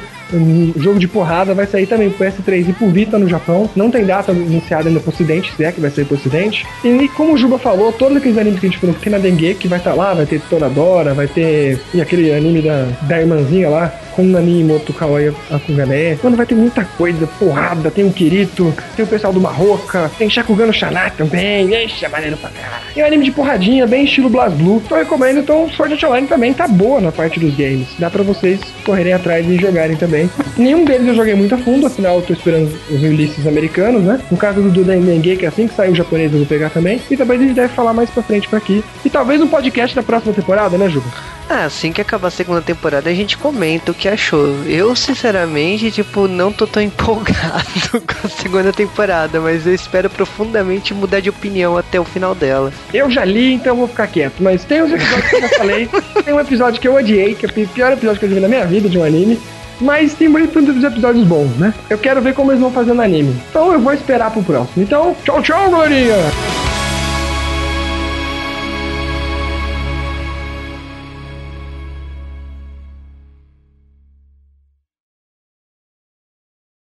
Speaker 2: Jogo de porrada vai sair também pro PS3 e pro Vita no Japão. Não tem data anunciada ainda pro Ocidente, se é que vai sair pro Ocidente. E como o Juba falou, todos aqueles animes que a gente falou, na Dengue, que vai estar tá lá, vai ter Toradora, vai ter. E aquele anime da, da irmãzinha lá, com o Nani Moto Kawaii Akugané. Mano, vai ter muita coisa, porrada, tem o Kirito, tem o pessoal do Marroca, tem Shakugan no Shanat também. Ixi, é maneiro pra caralho. E um anime de porradinha, bem estilo Blast Blue. Então eu recomendo, então Sword Art Online também tá boa na parte dos games. Dá pra vocês correrem atrás e jogarem também. Nenhum deles eu joguei muito a fundo, afinal eu tô esperando os releases americanos, né? No caso do Dendenge, que é assim que sair o japonês eu vou pegar também. E talvez a gente deve falar mais pra frente por aqui. E talvez um podcast da próxima temporada, né, Juba?
Speaker 1: Ah, assim que acabar a segunda temporada a gente comenta o que achou. Eu, sinceramente, tipo, não tô tão empolgado com a segunda temporada, mas eu espero profundamente mudar de opinião até o final dela.
Speaker 2: Eu já li, então eu vou ficar quieto. Mas tem os episódios que eu já falei. tem um episódio que eu odiei, que é o pior episódio que eu vi na minha vida de um anime. Mas tem muitos episódios bons, né? Eu quero ver como eles vão fazer no anime. Então eu vou esperar pro próximo. Então, tchau, tchau, galerinha!